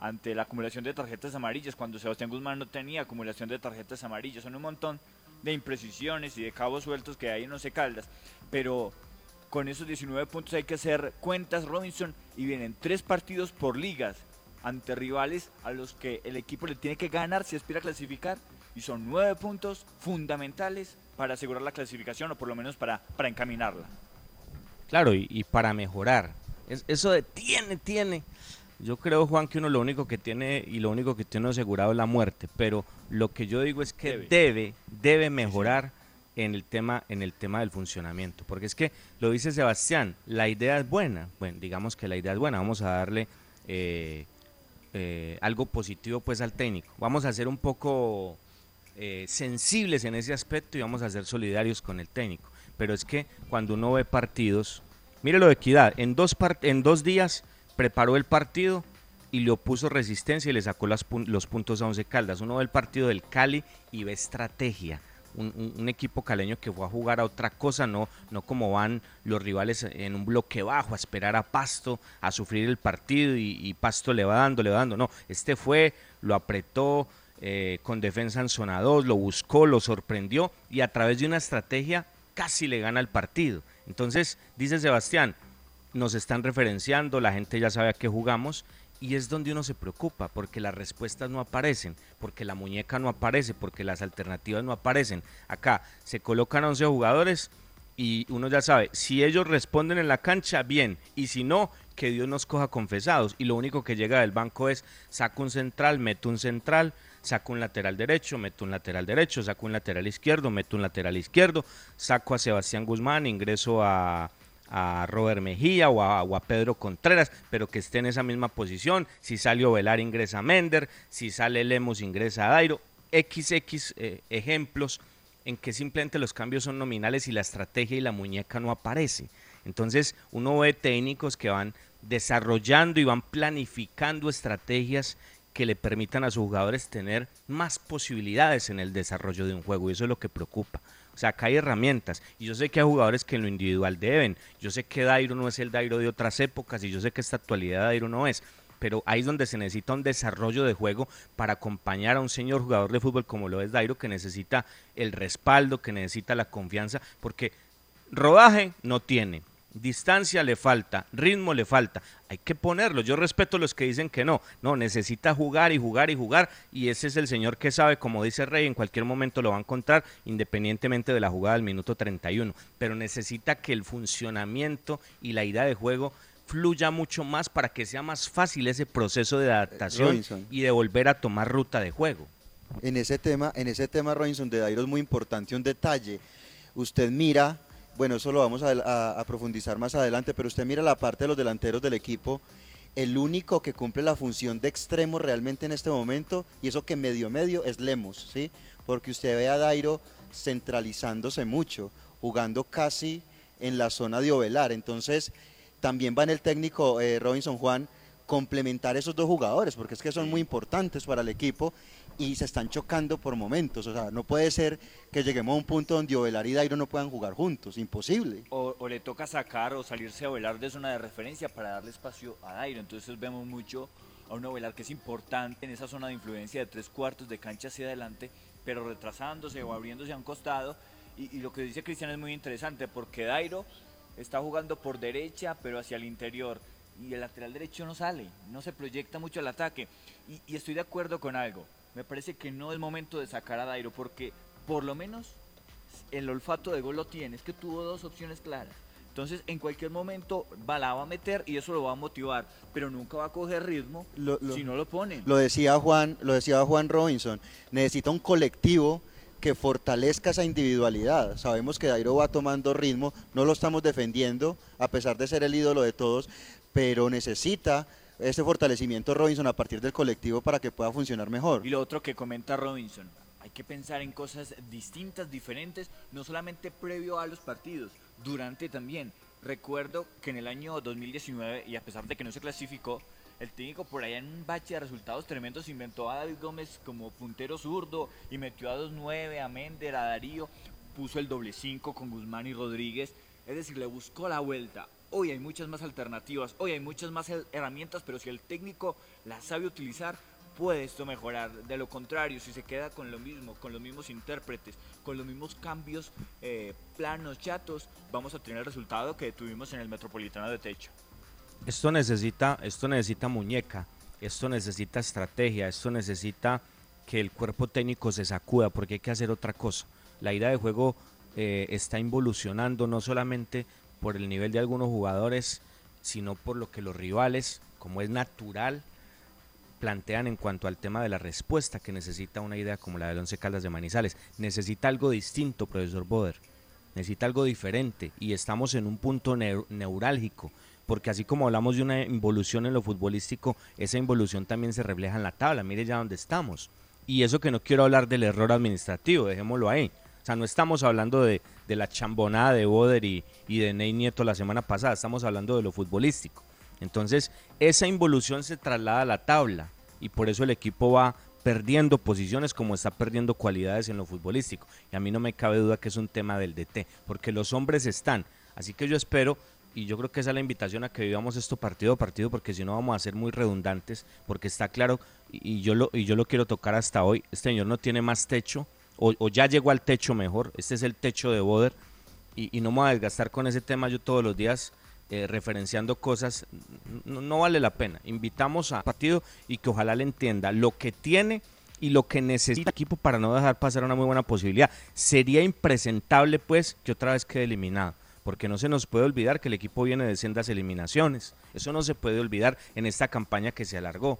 ante la acumulación de tarjetas amarillas, cuando Sebastián Guzmán no tenía acumulación de tarjetas amarillas. Son un montón de imprecisiones y de cabos sueltos que hay en Once Caldas. Pero con esos 19 puntos hay que hacer cuentas, Robinson, y vienen tres partidos por ligas ante rivales a los que el equipo le tiene que ganar si aspira a clasificar. Y son nueve puntos fundamentales para asegurar la clasificación o por lo menos para, para encaminarla. Claro, y, y para mejorar. Es, eso de tiene, tiene. Yo creo, Juan, que uno lo único que tiene y lo único que tiene asegurado es la muerte, pero lo que yo digo es que debe, debe, mejorar en el tema en el tema del funcionamiento, porque es que lo dice Sebastián, la idea es buena, bueno, digamos que la idea es buena, vamos a darle eh, eh, algo positivo pues al técnico, vamos a ser un poco eh, sensibles en ese aspecto y vamos a ser solidarios con el técnico, pero es que cuando uno ve partidos, mire lo de equidad, en dos en dos días preparó el partido y le opuso resistencia y le sacó los puntos a Once Caldas. Uno ve el partido del Cali y ve estrategia. Un, equipo caleño que fue a jugar a otra cosa, no, no como van los rivales en un bloque bajo a esperar a Pasto, a sufrir el partido y, Pasto le va dando, le va dando. No, este fue, lo apretó eh, con defensa en zona 2, lo buscó, lo sorprendió y a través de una estrategia casi le gana el partido. Entonces, dice Sebastián, nos están referenciando, la gente ya sabe a qué jugamos y es donde uno se preocupa porque las respuestas no aparecen, porque la muñeca no aparece, porque las alternativas no aparecen. Acá se colocan 11 jugadores y uno ya sabe, si ellos responden en la cancha, bien, y si no, que Dios nos coja confesados. Y lo único que llega del banco es, saco un central, meto un central, saco un lateral derecho, meto un lateral derecho, saco un lateral izquierdo, meto un lateral izquierdo, saco a Sebastián Guzmán, ingreso a a Robert Mejía o a, Pedro Contreras, pero que esté en esa misma posición. Si sale Ovelar ingresa a Mender, si sale Lemos ingresa a Dairo. XX eh, ejemplos en que simplemente los cambios son nominales y la estrategia y la muñeca no aparece. Entonces uno ve técnicos que van desarrollando y van planificando estrategias que le permitan a sus jugadores tener más posibilidades en el desarrollo de un juego y eso es lo que preocupa. Sea, acá hay herramientas. Y yo sé que hay jugadores que en lo individual deben. Yo sé que Dairo no es el Dairo de otras épocas y yo sé que esta actualidad Dairo no es. Pero ahí es donde se necesita un desarrollo de juego para acompañar a un señor jugador de fútbol como lo es Dairo, que necesita el respaldo, que necesita la confianza, porque rodaje no tiene, Distancia le falta, ritmo le falta. Hay que ponerlo. Yo respeto a los que dicen que no. No, necesita jugar y jugar y jugar. Y ese es el señor que sabe, como dice Rey, en cualquier momento lo va a encontrar, independientemente de la jugada del minuto 31. Pero necesita que el funcionamiento y la idea de juego fluya mucho más para que sea más fácil ese proceso de adaptación Robinson. y de volver a tomar ruta de juego. En ese tema, en ese tema Robinson de Dairo es muy importante un detalle. Usted mira, bueno, eso lo vamos a, a- a profundizar más adelante, pero usted mira la parte de los delanteros del equipo. El único que cumple la función de extremo realmente en este momento, y eso que medio medio, es Lemos, ¿sí? Porque usted ve a Dairo centralizándose mucho, jugando casi en la zona de Ovelar. Entonces, también va en el técnico eh, Robinson Juan complementar esos dos jugadores, porque es que son muy importantes para el equipo y se están chocando por momentos. O sea, no puede ser que lleguemos a un punto donde Ovelar y Dairo no puedan jugar juntos, imposible. O, o le toca sacar o salirse a velar de zona de referencia para darle espacio a Dairo. Entonces vemos mucho a un Ovelar que es importante en esa zona de influencia de tres cuartos de cancha hacia adelante, pero retrasándose o abriéndose a un costado. Y, y lo que dice Cristian es muy interesante porque Dairo está jugando por derecha, pero hacia el interior. Y el lateral derecho no sale, no se proyecta mucho al ataque. Y, y estoy de acuerdo con algo. Me parece que no es momento de sacar a Dairo porque por lo menos el olfato de gol lo tiene. Es que tuvo dos opciones claras. Entonces, en cualquier momento va, la va a meter y eso lo va a motivar, pero nunca va a coger ritmo Lo- lo- si no lo pone. Lo decía Juan, lo decía Juan Robinson, necesita un colectivo que fortalezca esa individualidad. Sabemos que Dairo va tomando ritmo, no lo estamos defendiendo, a pesar de ser el ídolo de todos, pero necesita ese fortalecimiento Robinson a partir del colectivo para que pueda funcionar mejor. Y lo otro que comenta Robinson, hay que pensar en cosas distintas, diferentes, no solamente previo a los partidos, durante también. Recuerdo que en el año 2019, y a pesar de que no se clasificó, el técnico por allá en un bache de resultados tremendos inventó a David Gómez como puntero zurdo y metió a 2-9, a Mender, a Darío, puso el doble 5 con Guzmán y Rodríguez, es decir, le buscó la vuelta. Hoy hay muchas más alternativas, hoy hay muchas más her- herramientas, pero si el técnico las sabe utilizar, puede esto mejorar. De lo contrario, si se queda con lo mismo, con los mismos intérpretes, con los mismos cambios eh, planos, chatos, vamos a tener el resultado que tuvimos en el Metropolitano de Techo. Esto necesita, esto necesita muñeca, esto necesita estrategia, esto necesita que el cuerpo técnico se sacuda porque hay que hacer otra cosa. La idea de juego eh, está involucionando no solamente por el nivel de algunos jugadores, sino por lo que los rivales, como es natural, plantean en cuanto al tema de la respuesta que necesita una idea como la del Once Caldas de Manizales. Necesita algo distinto, profesor Boder. Necesita algo diferente y estamos en un punto neu- neurálgico, porque así como hablamos de una involución en lo futbolístico, esa involución también se refleja en la tabla. Mire ya dónde estamos. Y eso que no quiero hablar del error administrativo, dejémoslo ahí. O sea, no estamos hablando de, de la chambonada de Boder y, y de Ney Nieto la semana pasada, estamos hablando de lo futbolístico. Entonces, esa involución se traslada a la tabla y por eso el equipo va perdiendo posiciones como está perdiendo cualidades en lo futbolístico. Y a mí no me cabe duda que es un tema del DT, porque los hombres están. Así que yo espero, y yo creo que esa es la invitación a que vivamos esto partido a partido, porque si no vamos a ser muy redundantes, porque está claro, y yo lo, y yo lo quiero tocar hasta hoy, este señor no tiene más techo, o, o ya llegó al techo mejor, este es el techo de Boder, y, no me voy a desgastar con ese tema yo todos los días eh, referenciando cosas, no, no vale la pena. Invitamos a partido y que ojalá le entienda lo que tiene y lo que necesita el equipo para no dejar pasar una muy buena posibilidad. Sería impresentable pues que otra vez quede eliminado. Porque no se nos puede olvidar que el equipo viene de sendas eliminaciones. Eso no se puede olvidar en esta campaña que se alargó.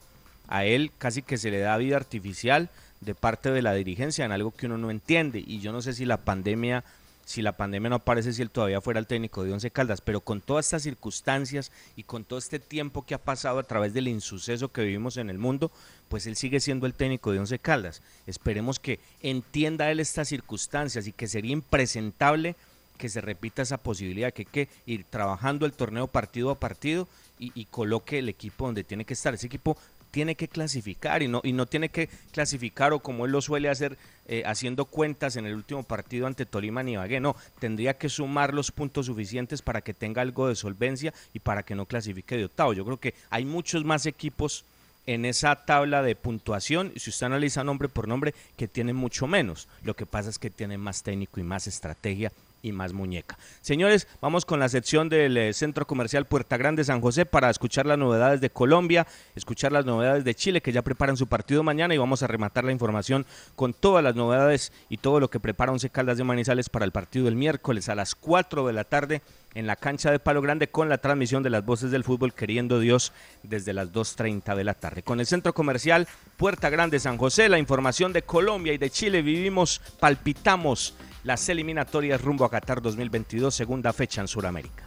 A él casi que se le da vida artificial de parte de la dirigencia en algo que uno no entiende. Y yo no sé si la pandemia si la pandemia no aparece si él todavía fuera el técnico de Once Caldas, pero con todas estas circunstancias y con todo este tiempo que ha pasado a través del insuceso que vivimos en el mundo, pues él sigue siendo el técnico de Once Caldas. Esperemos que entienda él estas circunstancias y que sería impresentable que se repita esa posibilidad, que hay que ir trabajando el torneo partido a partido y, y coloque el equipo donde tiene que estar. Ese equipo tiene que clasificar y no, y no tiene que clasificar o como él lo suele hacer eh, haciendo cuentas en el último partido ante Tolima ni Ibagué, no, tendría que sumar los puntos suficientes para que tenga algo de solvencia y para que no clasifique de octavo. Yo creo que hay muchos más equipos en esa tabla de puntuación, si usted analiza nombre por nombre, que tienen mucho menos. Lo que pasa es que tienen más técnico y más estrategia y más muñeca. Señores, vamos con la sección del eh, Centro Comercial Puerta Grande San José para escuchar las novedades de Colombia, escuchar las novedades de Chile que ya preparan su partido mañana y vamos a rematar la información con todas las novedades y todo lo que prepara Once Caldas de Manizales para el partido del miércoles a las 4 de la tarde en la cancha de Palo Grande con la transmisión de las voces del fútbol queriendo Dios desde las 2.30 de la tarde. Con el centro comercial Puerta Grande San José, la información de Colombia y de Chile vivimos, palpitamos las eliminatorias rumbo a Qatar 2022, segunda fecha en Sudamérica.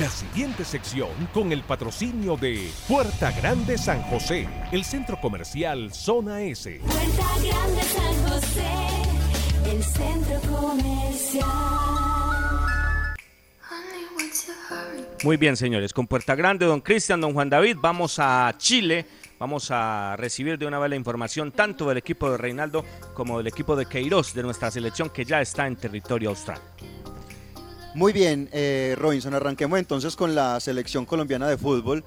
La siguiente sección con el patrocinio de Puerta Grande San José, el centro comercial Zona S. Puerta Grande San José, el centro comercial. Muy bien, señores, con Puerta Grande, don Cristian, don Juan David, vamos a Chile. Vamos a recibir de una vez la información tanto del equipo de Reinaldo como del equipo de Queiroz de nuestra selección que ya está en territorio austral. Muy bien, eh, Robinson, arranquemos entonces con la selección colombiana de fútbol,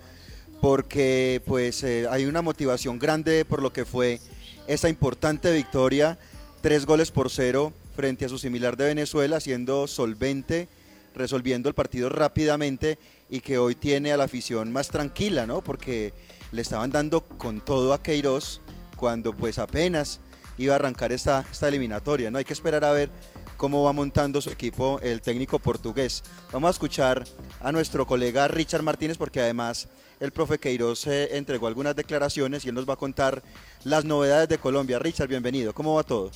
porque pues eh, hay una motivación grande por lo que fue esa importante victoria, tres goles por cero frente a su similar de Venezuela, siendo solvente, resolviendo el partido rápidamente y que hoy tiene a la afición más tranquila, ¿no? Porque le estaban dando con todo a Queiroz cuando pues apenas iba a arrancar esta, esta eliminatoria, ¿no? Hay que esperar a ver cómo va montando su equipo el técnico portugués. Vamos a escuchar a nuestro colega Richard Martínez porque además el profe Queiroz eh, entregó algunas declaraciones y él nos va a contar las novedades de Colombia. Richard, bienvenido. ¿Cómo va todo?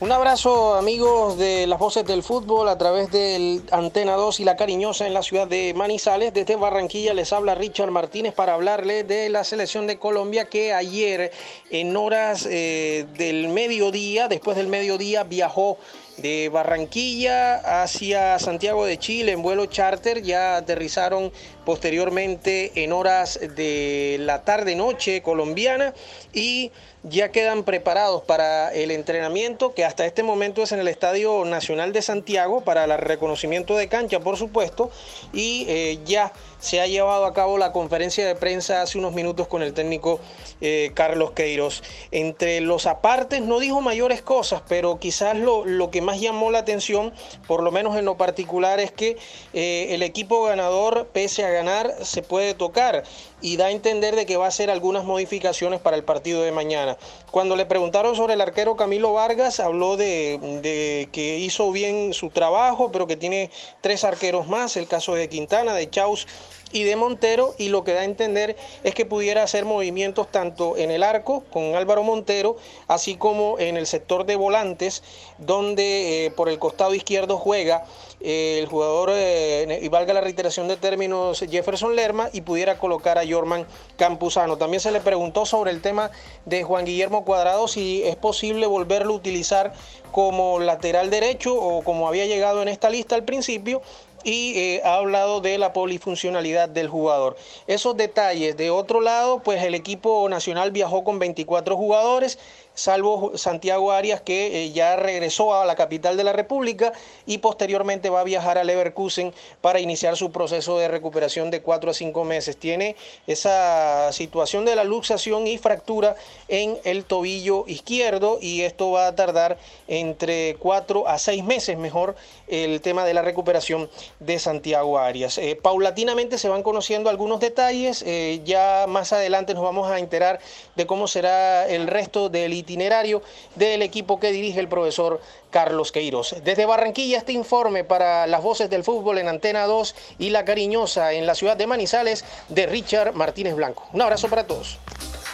Un abrazo amigos de las voces del fútbol a través del Antena 2 y La Cariñosa en la ciudad de Manizales. Desde Barranquilla les habla Richard Martínez para hablarle de la selección de Colombia que ayer en horas eh, del mediodía, después del mediodía, viajó de Barranquilla hacia Santiago de Chile en vuelo charter. Ya aterrizaron posteriormente en horas de la tarde-noche colombiana y ya quedan preparados para el entrenamiento que hasta este momento es en el Estadio Nacional de Santiago para el reconocimiento de cancha, por supuesto, y eh, ya se ha llevado a cabo la conferencia de prensa hace unos minutos con el técnico eh, Carlos Queiroz. Entre los apartes no dijo mayores cosas, pero quizás lo, lo, que más llamó la atención, por lo menos en lo particular, es que eh, el equipo ganador, pese a ganar, se puede tocar y da a entender de que va a hacer algunas modificaciones para el partido de mañana. Cuando le preguntaron sobre el arquero Camilo Vargas, habló de, de que hizo bien su trabajo, pero que tiene tres arqueros más, el caso de Quintana, de Chaus y de Montero y lo que da a entender es que pudiera hacer movimientos tanto en el arco con Álvaro Montero, así como en el sector de volantes, donde eh, por el costado izquierdo juega eh, el jugador, eh, y valga la reiteración de términos, Jefferson Lerma, y pudiera colocar a Jorman Campuzano. También se le preguntó sobre el tema de Juan Guillermo Cuadrado, si es posible volverlo a utilizar como lateral derecho o como había llegado en esta lista al principio y eh, ha hablado de la polifuncionalidad del jugador. Esos detalles. De otro lado, pues el equipo nacional viajó con 24 jugadores salvo Santiago Arias que eh, ya regresó a la capital de la República y posteriormente va a viajar a Leverkusen para iniciar su proceso de recuperación de cuatro a cinco meses. Tiene esa situación de la luxación y fractura en el tobillo izquierdo y esto va a tardar entre cuatro a seis meses mejor el tema de la recuperación de Santiago Arias. Eh, paulatinamente se van conociendo algunos detalles, eh, ya más adelante nos vamos a enterar de cómo será el resto del itinerario del equipo que dirige el profesor Carlos Queiroz. Desde Barranquilla este informe para las voces del fútbol en Antena 2 y La Cariñosa en la ciudad de Manizales de Richard Martínez Blanco. Un abrazo para todos.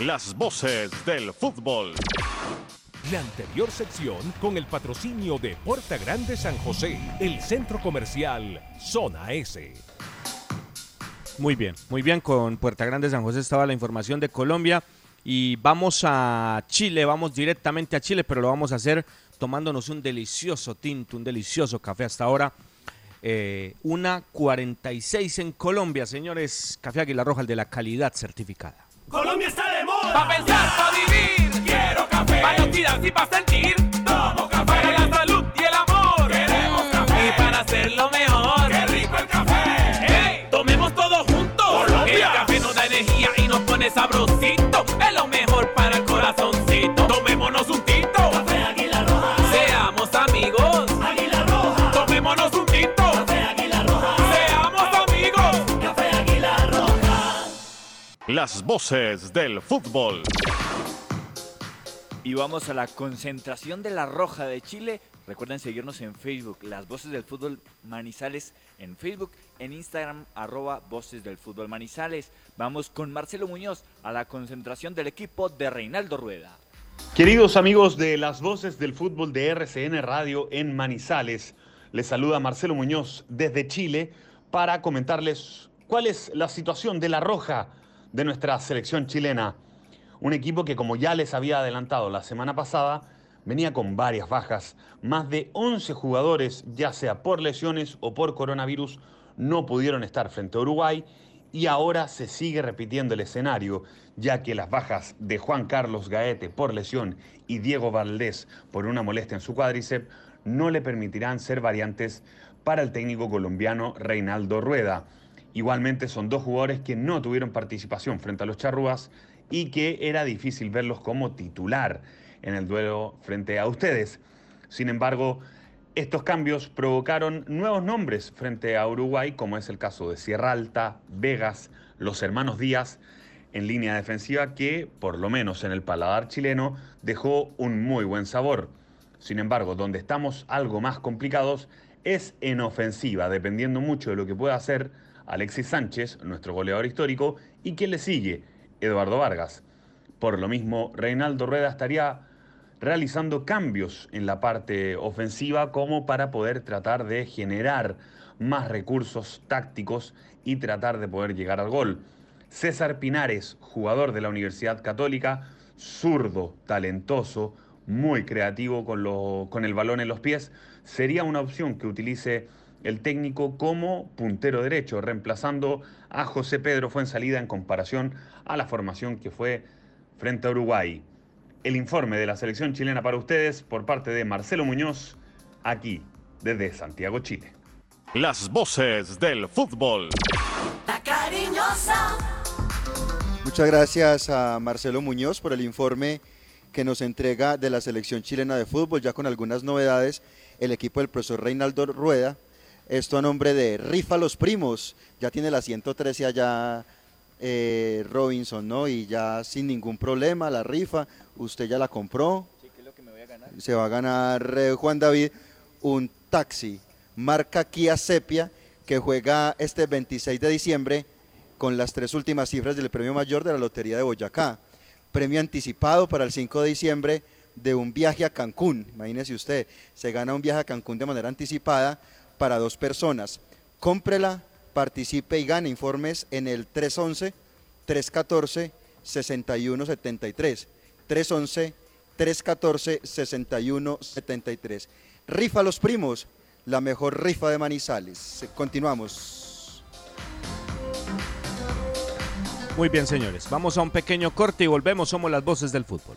Las voces del fútbol. La anterior sección con el patrocinio de Puerta Grande San José, el centro comercial Zona S. Muy bien, muy bien, con Puerta Grande San José estaba la información de Colombia y vamos a Chile, vamos directamente a Chile, pero lo vamos a hacer tomándonos un delicioso tinto, un delicioso café hasta ahora. Eh, una 46 en Colombia, señores. Café Águila Roja, el de la calidad certificada. Colombia está de moda. Pa' pensar, pa' vivir. Quiero café. Pa' actividad y pa' sentir. Las voces del fútbol. Y vamos a la concentración de la Roja de Chile. Recuerden seguirnos en Facebook, Las Voces del Fútbol Manizales en Facebook, en Instagram, arroba Voces del Fútbol Manizales. Vamos con Marcelo Muñoz a la concentración del equipo de Reinaldo Rueda. Queridos amigos de las voces del fútbol de RCN Radio en Manizales, les saluda Marcelo Muñoz desde Chile para comentarles cuál es la situación de la roja de nuestra selección chilena. Un equipo que como ya les había adelantado la semana pasada, venía con varias bajas. Más de 11 jugadores, ya sea por lesiones o por coronavirus, no pudieron estar frente a Uruguay y ahora se sigue repitiendo el escenario, ya que las bajas de Juan Carlos Gaete por lesión y Diego Valdés por una molestia en su cuádriceps no le permitirán ser variantes para el técnico colombiano Reinaldo Rueda. Igualmente son dos jugadores que no tuvieron participación frente a los charrúas y que era difícil verlos como titular en el duelo frente a ustedes. Sin embargo, estos cambios provocaron nuevos nombres frente a Uruguay, como es el caso de Sierra Alta, Vegas, los hermanos Díaz, en línea defensiva que, por lo menos en el paladar chileno, dejó un muy buen sabor. Sin embargo, donde estamos algo más complicados es en ofensiva, dependiendo mucho de lo que pueda hacer Alexis Sánchez, nuestro goleador histórico, y quien le sigue, Eduardo Vargas. Por lo mismo, Reinaldo Rueda estaría realizando cambios en la parte ofensiva como para poder tratar de generar más recursos tácticos y tratar de poder llegar al gol. César Pinares, jugador de la Universidad Católica, zurdo, talentoso, muy creativo con, con el balón en los pies, sería una opción que utilice el técnico como puntero derecho, reemplazando a José Pedro Fuensalida en comparación a la formación que fue frente a Uruguay. El informe de la selección chilena para ustedes por parte de Marcelo Muñoz, aquí desde Santiago, Chile. Las voces del fútbol. La cariñosa. Muchas gracias a Marcelo Muñoz por el informe que nos entrega de la selección chilena de fútbol, ya con algunas novedades, el equipo del profesor Reinaldo Rueda, esto a nombre de Rifa Los Primos, ya tiene la 113 allá eh, Robinson, ¿no? Y ya sin ningún problema la rifa, usted ya la compró. Se va a ganar eh, Juan David un taxi marca Kia Sepia que juega este 26 de diciembre con las tres últimas cifras del premio mayor de la Lotería de Boyacá. Premio anticipado para el 5 de diciembre de un viaje a Cancún. Imagínese usted, se gana un viaje a Cancún de manera anticipada para dos personas. Cómprela, participe y gane informes en el 311 314 6173. 311 314 6173. Rifa los primos, la mejor rifa de Manizales. Continuamos. Muy bien, señores. Vamos a un pequeño corte y volvemos. Somos las voces del fútbol.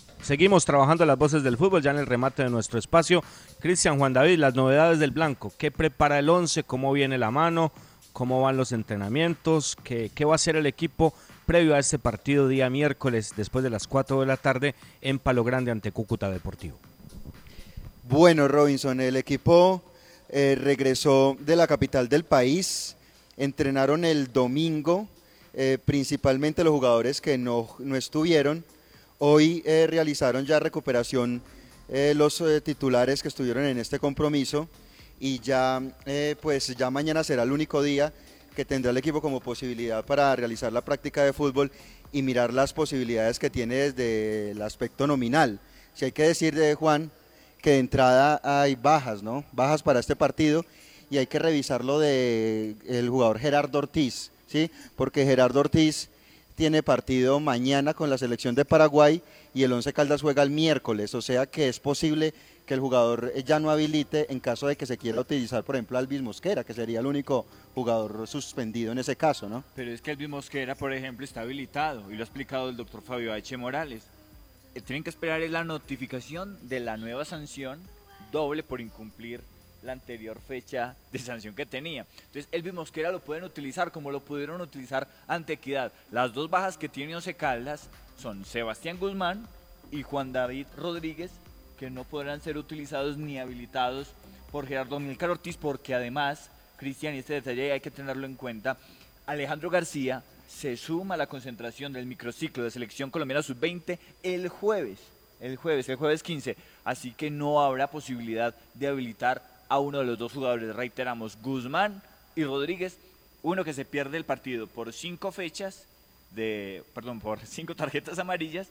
Seguimos trabajando las voces del fútbol ya en el remate de nuestro espacio. Cristian Juan David, las novedades del Blanco. ¿Qué prepara el 11? ¿Cómo viene la mano? ¿Cómo van los entrenamientos? ¿Qué, qué va a hacer el equipo previo a este partido día miércoles después de las 4 de la tarde en Palo Grande ante Cúcuta Deportivo? Bueno, Robinson, el equipo eh, regresó de la capital del país, entrenaron el domingo eh, principalmente los jugadores que no, no estuvieron, hoy eh, realizaron ya recuperación eh, los eh, titulares que estuvieron en este compromiso y ya, eh, pues ya mañana será el único día que tendrá el equipo como posibilidad para realizar la práctica de fútbol y mirar las posibilidades que tiene desde el aspecto nominal. Si hay que decir de Juan que de entrada hay bajas, ¿no? Bajas para este partido y hay que revisar lo de el jugador Gerardo Ortiz, ¿sí? Porque Gerardo Ortiz tiene partido mañana con la selección de Paraguay y el Once Caldas juega el miércoles, o sea que es posible que el jugador ya no habilite en caso de que se quiera utilizar, por ejemplo, Alvis Mosquera, que sería el único jugador suspendido en ese caso, ¿no? Pero es que Elvis Mosquera, por ejemplo, está habilitado y lo ha explicado el doctor Fabio H. Morales. Eh, Tienen que esperar es la notificación de la nueva sanción doble por incumplir la anterior fecha de sanción que tenía. Entonces, Elvis Mosquera lo pueden utilizar como lo pudieron utilizar ante Equidad. Las dos bajas que tiene Once Caldas son Sebastián Guzmán y Juan David Rodríguez, que no podrán ser utilizados ni habilitados por Gerardo Milcar Ortiz, porque además, Cristian, y este detalle hay que tenerlo en cuenta, Alejandro García se suma a la concentración del microciclo de selección colombiana sub-20 el jueves, el jueves, el jueves 15, así que no habrá posibilidad de habilitar a uno de los dos jugadores, reiteramos, Guzmán y Rodríguez, uno que se pierde el partido por cinco fechas, de, perdón, por cinco tarjetas amarillas,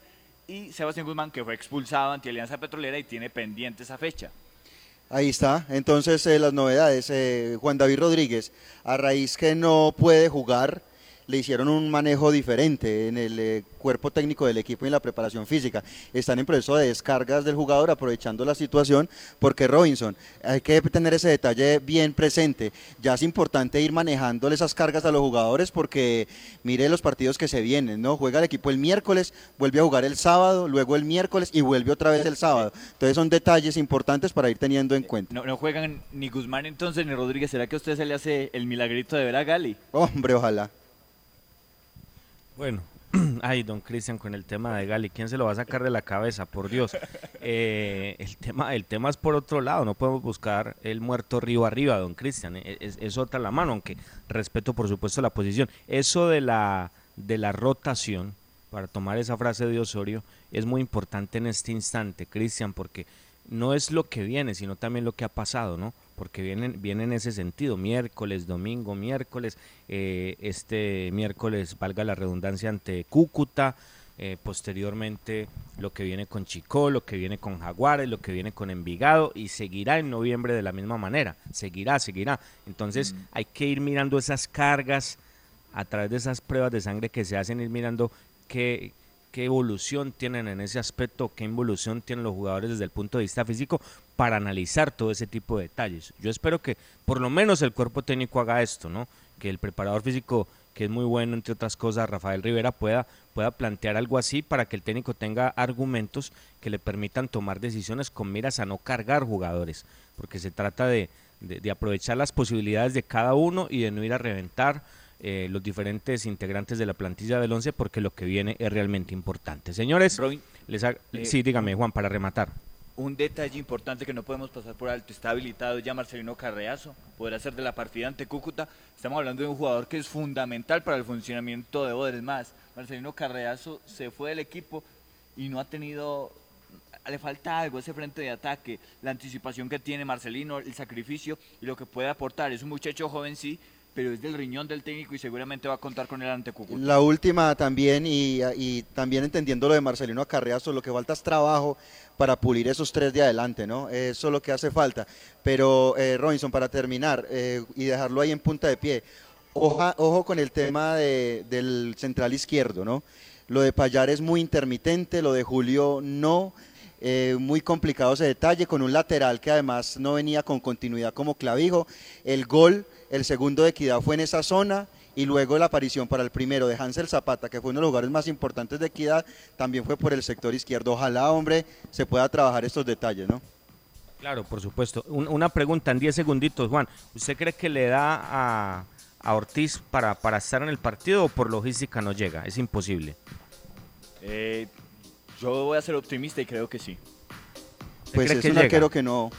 y Sebastián Guzmán que fue expulsado ante Alianza Petrolera y tiene pendiente esa fecha. Ahí está, entonces eh, las novedades, eh, Juan David Rodríguez, a raíz que no puede jugar, le hicieron un manejo diferente en el eh, cuerpo técnico del equipo y en la preparación física. Están en proceso de descargas del jugador aprovechando la situación porque Robinson, hay que tener ese detalle bien presente. Ya es importante ir manejándole esas cargas a los jugadores porque mire los partidos que se vienen, ¿no? Juega el equipo el miércoles, vuelve a jugar el sábado, luego el miércoles y vuelve otra vez el sábado. Entonces son detalles importantes para ir teniendo en cuenta. No, no juegan ni Guzmán entonces ni Rodríguez. ¿Será que a usted se le hace el milagrito de ver a Gali? Hombre, ojalá. Bueno, ay, don Cristian, con el tema de Gali, ¿quién se lo va a sacar de la cabeza? Por Dios. Eh, el, tema, el tema es por otro lado, no podemos buscar el muerto río arriba, don Cristian. eh, Es, otra la mano, aunque respeto, por supuesto, la posición. Eso de la, de la rotación, para tomar esa frase de Osorio, es muy importante en este instante, Cristian, porque no es lo que viene, sino también lo que ha pasado, ¿no? Porque viene, viene en ese sentido, miércoles, domingo, miércoles, eh, este miércoles, valga la redundancia, ante Cúcuta, eh, posteriormente lo que viene con Chicó, lo que viene con Jaguares, lo que viene con Envigado y seguirá en noviembre de la misma manera, seguirá, seguirá. Entonces hay que ir mirando esas cargas a través de esas pruebas de sangre que se hacen, ir mirando qué, qué evolución tienen en ese aspecto, qué evolución tienen los jugadores desde el punto de vista físico para analizar todo ese tipo de detalles. Yo espero que por lo menos el cuerpo técnico haga esto, ¿no? Que el preparador físico, que es muy bueno, entre otras cosas, Rafael Rivera, pueda, pueda plantear algo así para que el técnico tenga argumentos que le permitan tomar decisiones con miras a no cargar jugadores, porque se trata de, de- de aprovechar las posibilidades de cada uno y de no ir a reventar eh, los diferentes integrantes de la plantilla del 11 porque lo que viene es realmente importante. Señores, les ha- eh, sí, dígame Juan, para rematar. Un detalle importante que no podemos pasar por alto, está habilitado ya Marcelino Carreazo, podrá ser de la partida ante Cúcuta. Estamos hablando de un jugador que es fundamental para el funcionamiento de Boder. Más, Marcelino Carreazo se fue del equipo y no ha tenido, le falta algo, ese frente de ataque, la anticipación que tiene Marcelino, el sacrificio y lo que puede aportar. Es un muchacho joven, sí, pero es del riñón del técnico y seguramente va a contar con él ante. La última también, y, también entendiendo lo de Marcelino Acarreazo, lo que falta es trabajo para pulir esos tres de adelante, ¿no? Eso es lo que hace falta. Pero, eh, Robinson, para terminar eh, y dejarlo ahí en punta de pie, ojo con el tema de- del central izquierdo, ¿no? Lo de Payar es muy intermitente, lo de Julio no. Eh, muy complicado ese detalle, con un lateral que además no venía con continuidad como clavijo. El gol, el segundo de Equidad fue en esa zona y luego la aparición para el primero de Hansel Zapata, que fue uno de los lugares más importantes de Equidad, también fue por el sector izquierdo. Ojalá, hombre, se pueda trabajar estos detalles, ¿no? Claro, por supuesto. Un- una pregunta en 10 segunditos, Juan. ¿Usted cree que le da a, a Ortiz para, para estar en el partido o por logística no llega? Es imposible. Eh, yo voy a ser optimista y creo que sí. Pues cree es que un llega? arquero que no,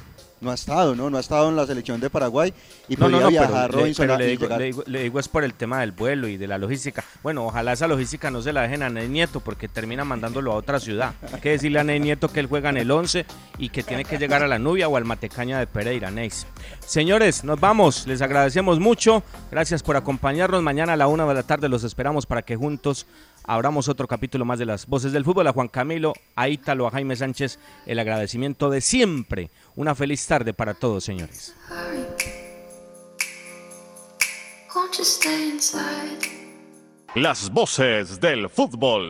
no ha estado, ¿no? No ha estado en la selección de Paraguay y No, no, podía no, viajar pero, le, Robinson pero a- le y digo, llegar. le digo- le digo es por el tema del vuelo y de la logística. Bueno, ojalá esa logística no se la dejen a Ney Nieto porque termina mandándolo a otra ciudad. Hay que decirle a Ney Nieto que él juega en el 11 y que tiene que llegar a la Nubia o al Matecaña de Pereira, Neis. Señores, nos vamos. Les agradecemos mucho. Gracias por acompañarnos. Mañana a la una de la tarde los esperamos para que juntos abramos otro capítulo más de las voces del fútbol. A Juan Camilo, a Ítalo, a Jaime Sánchez, el agradecimiento de siempre. Una feliz tarde para todos, señores. Las voces del fútbol.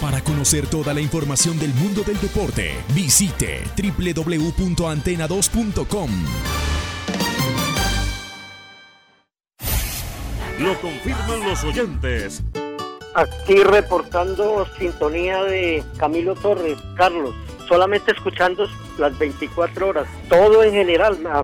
Para conocer toda la información del mundo del deporte, visite www.antena2.com. Lo confirman los oyentes. Aquí reportando sintonía de Camilo Torres, Carlos. Solamente escuchando las 24 horas. Todo en general.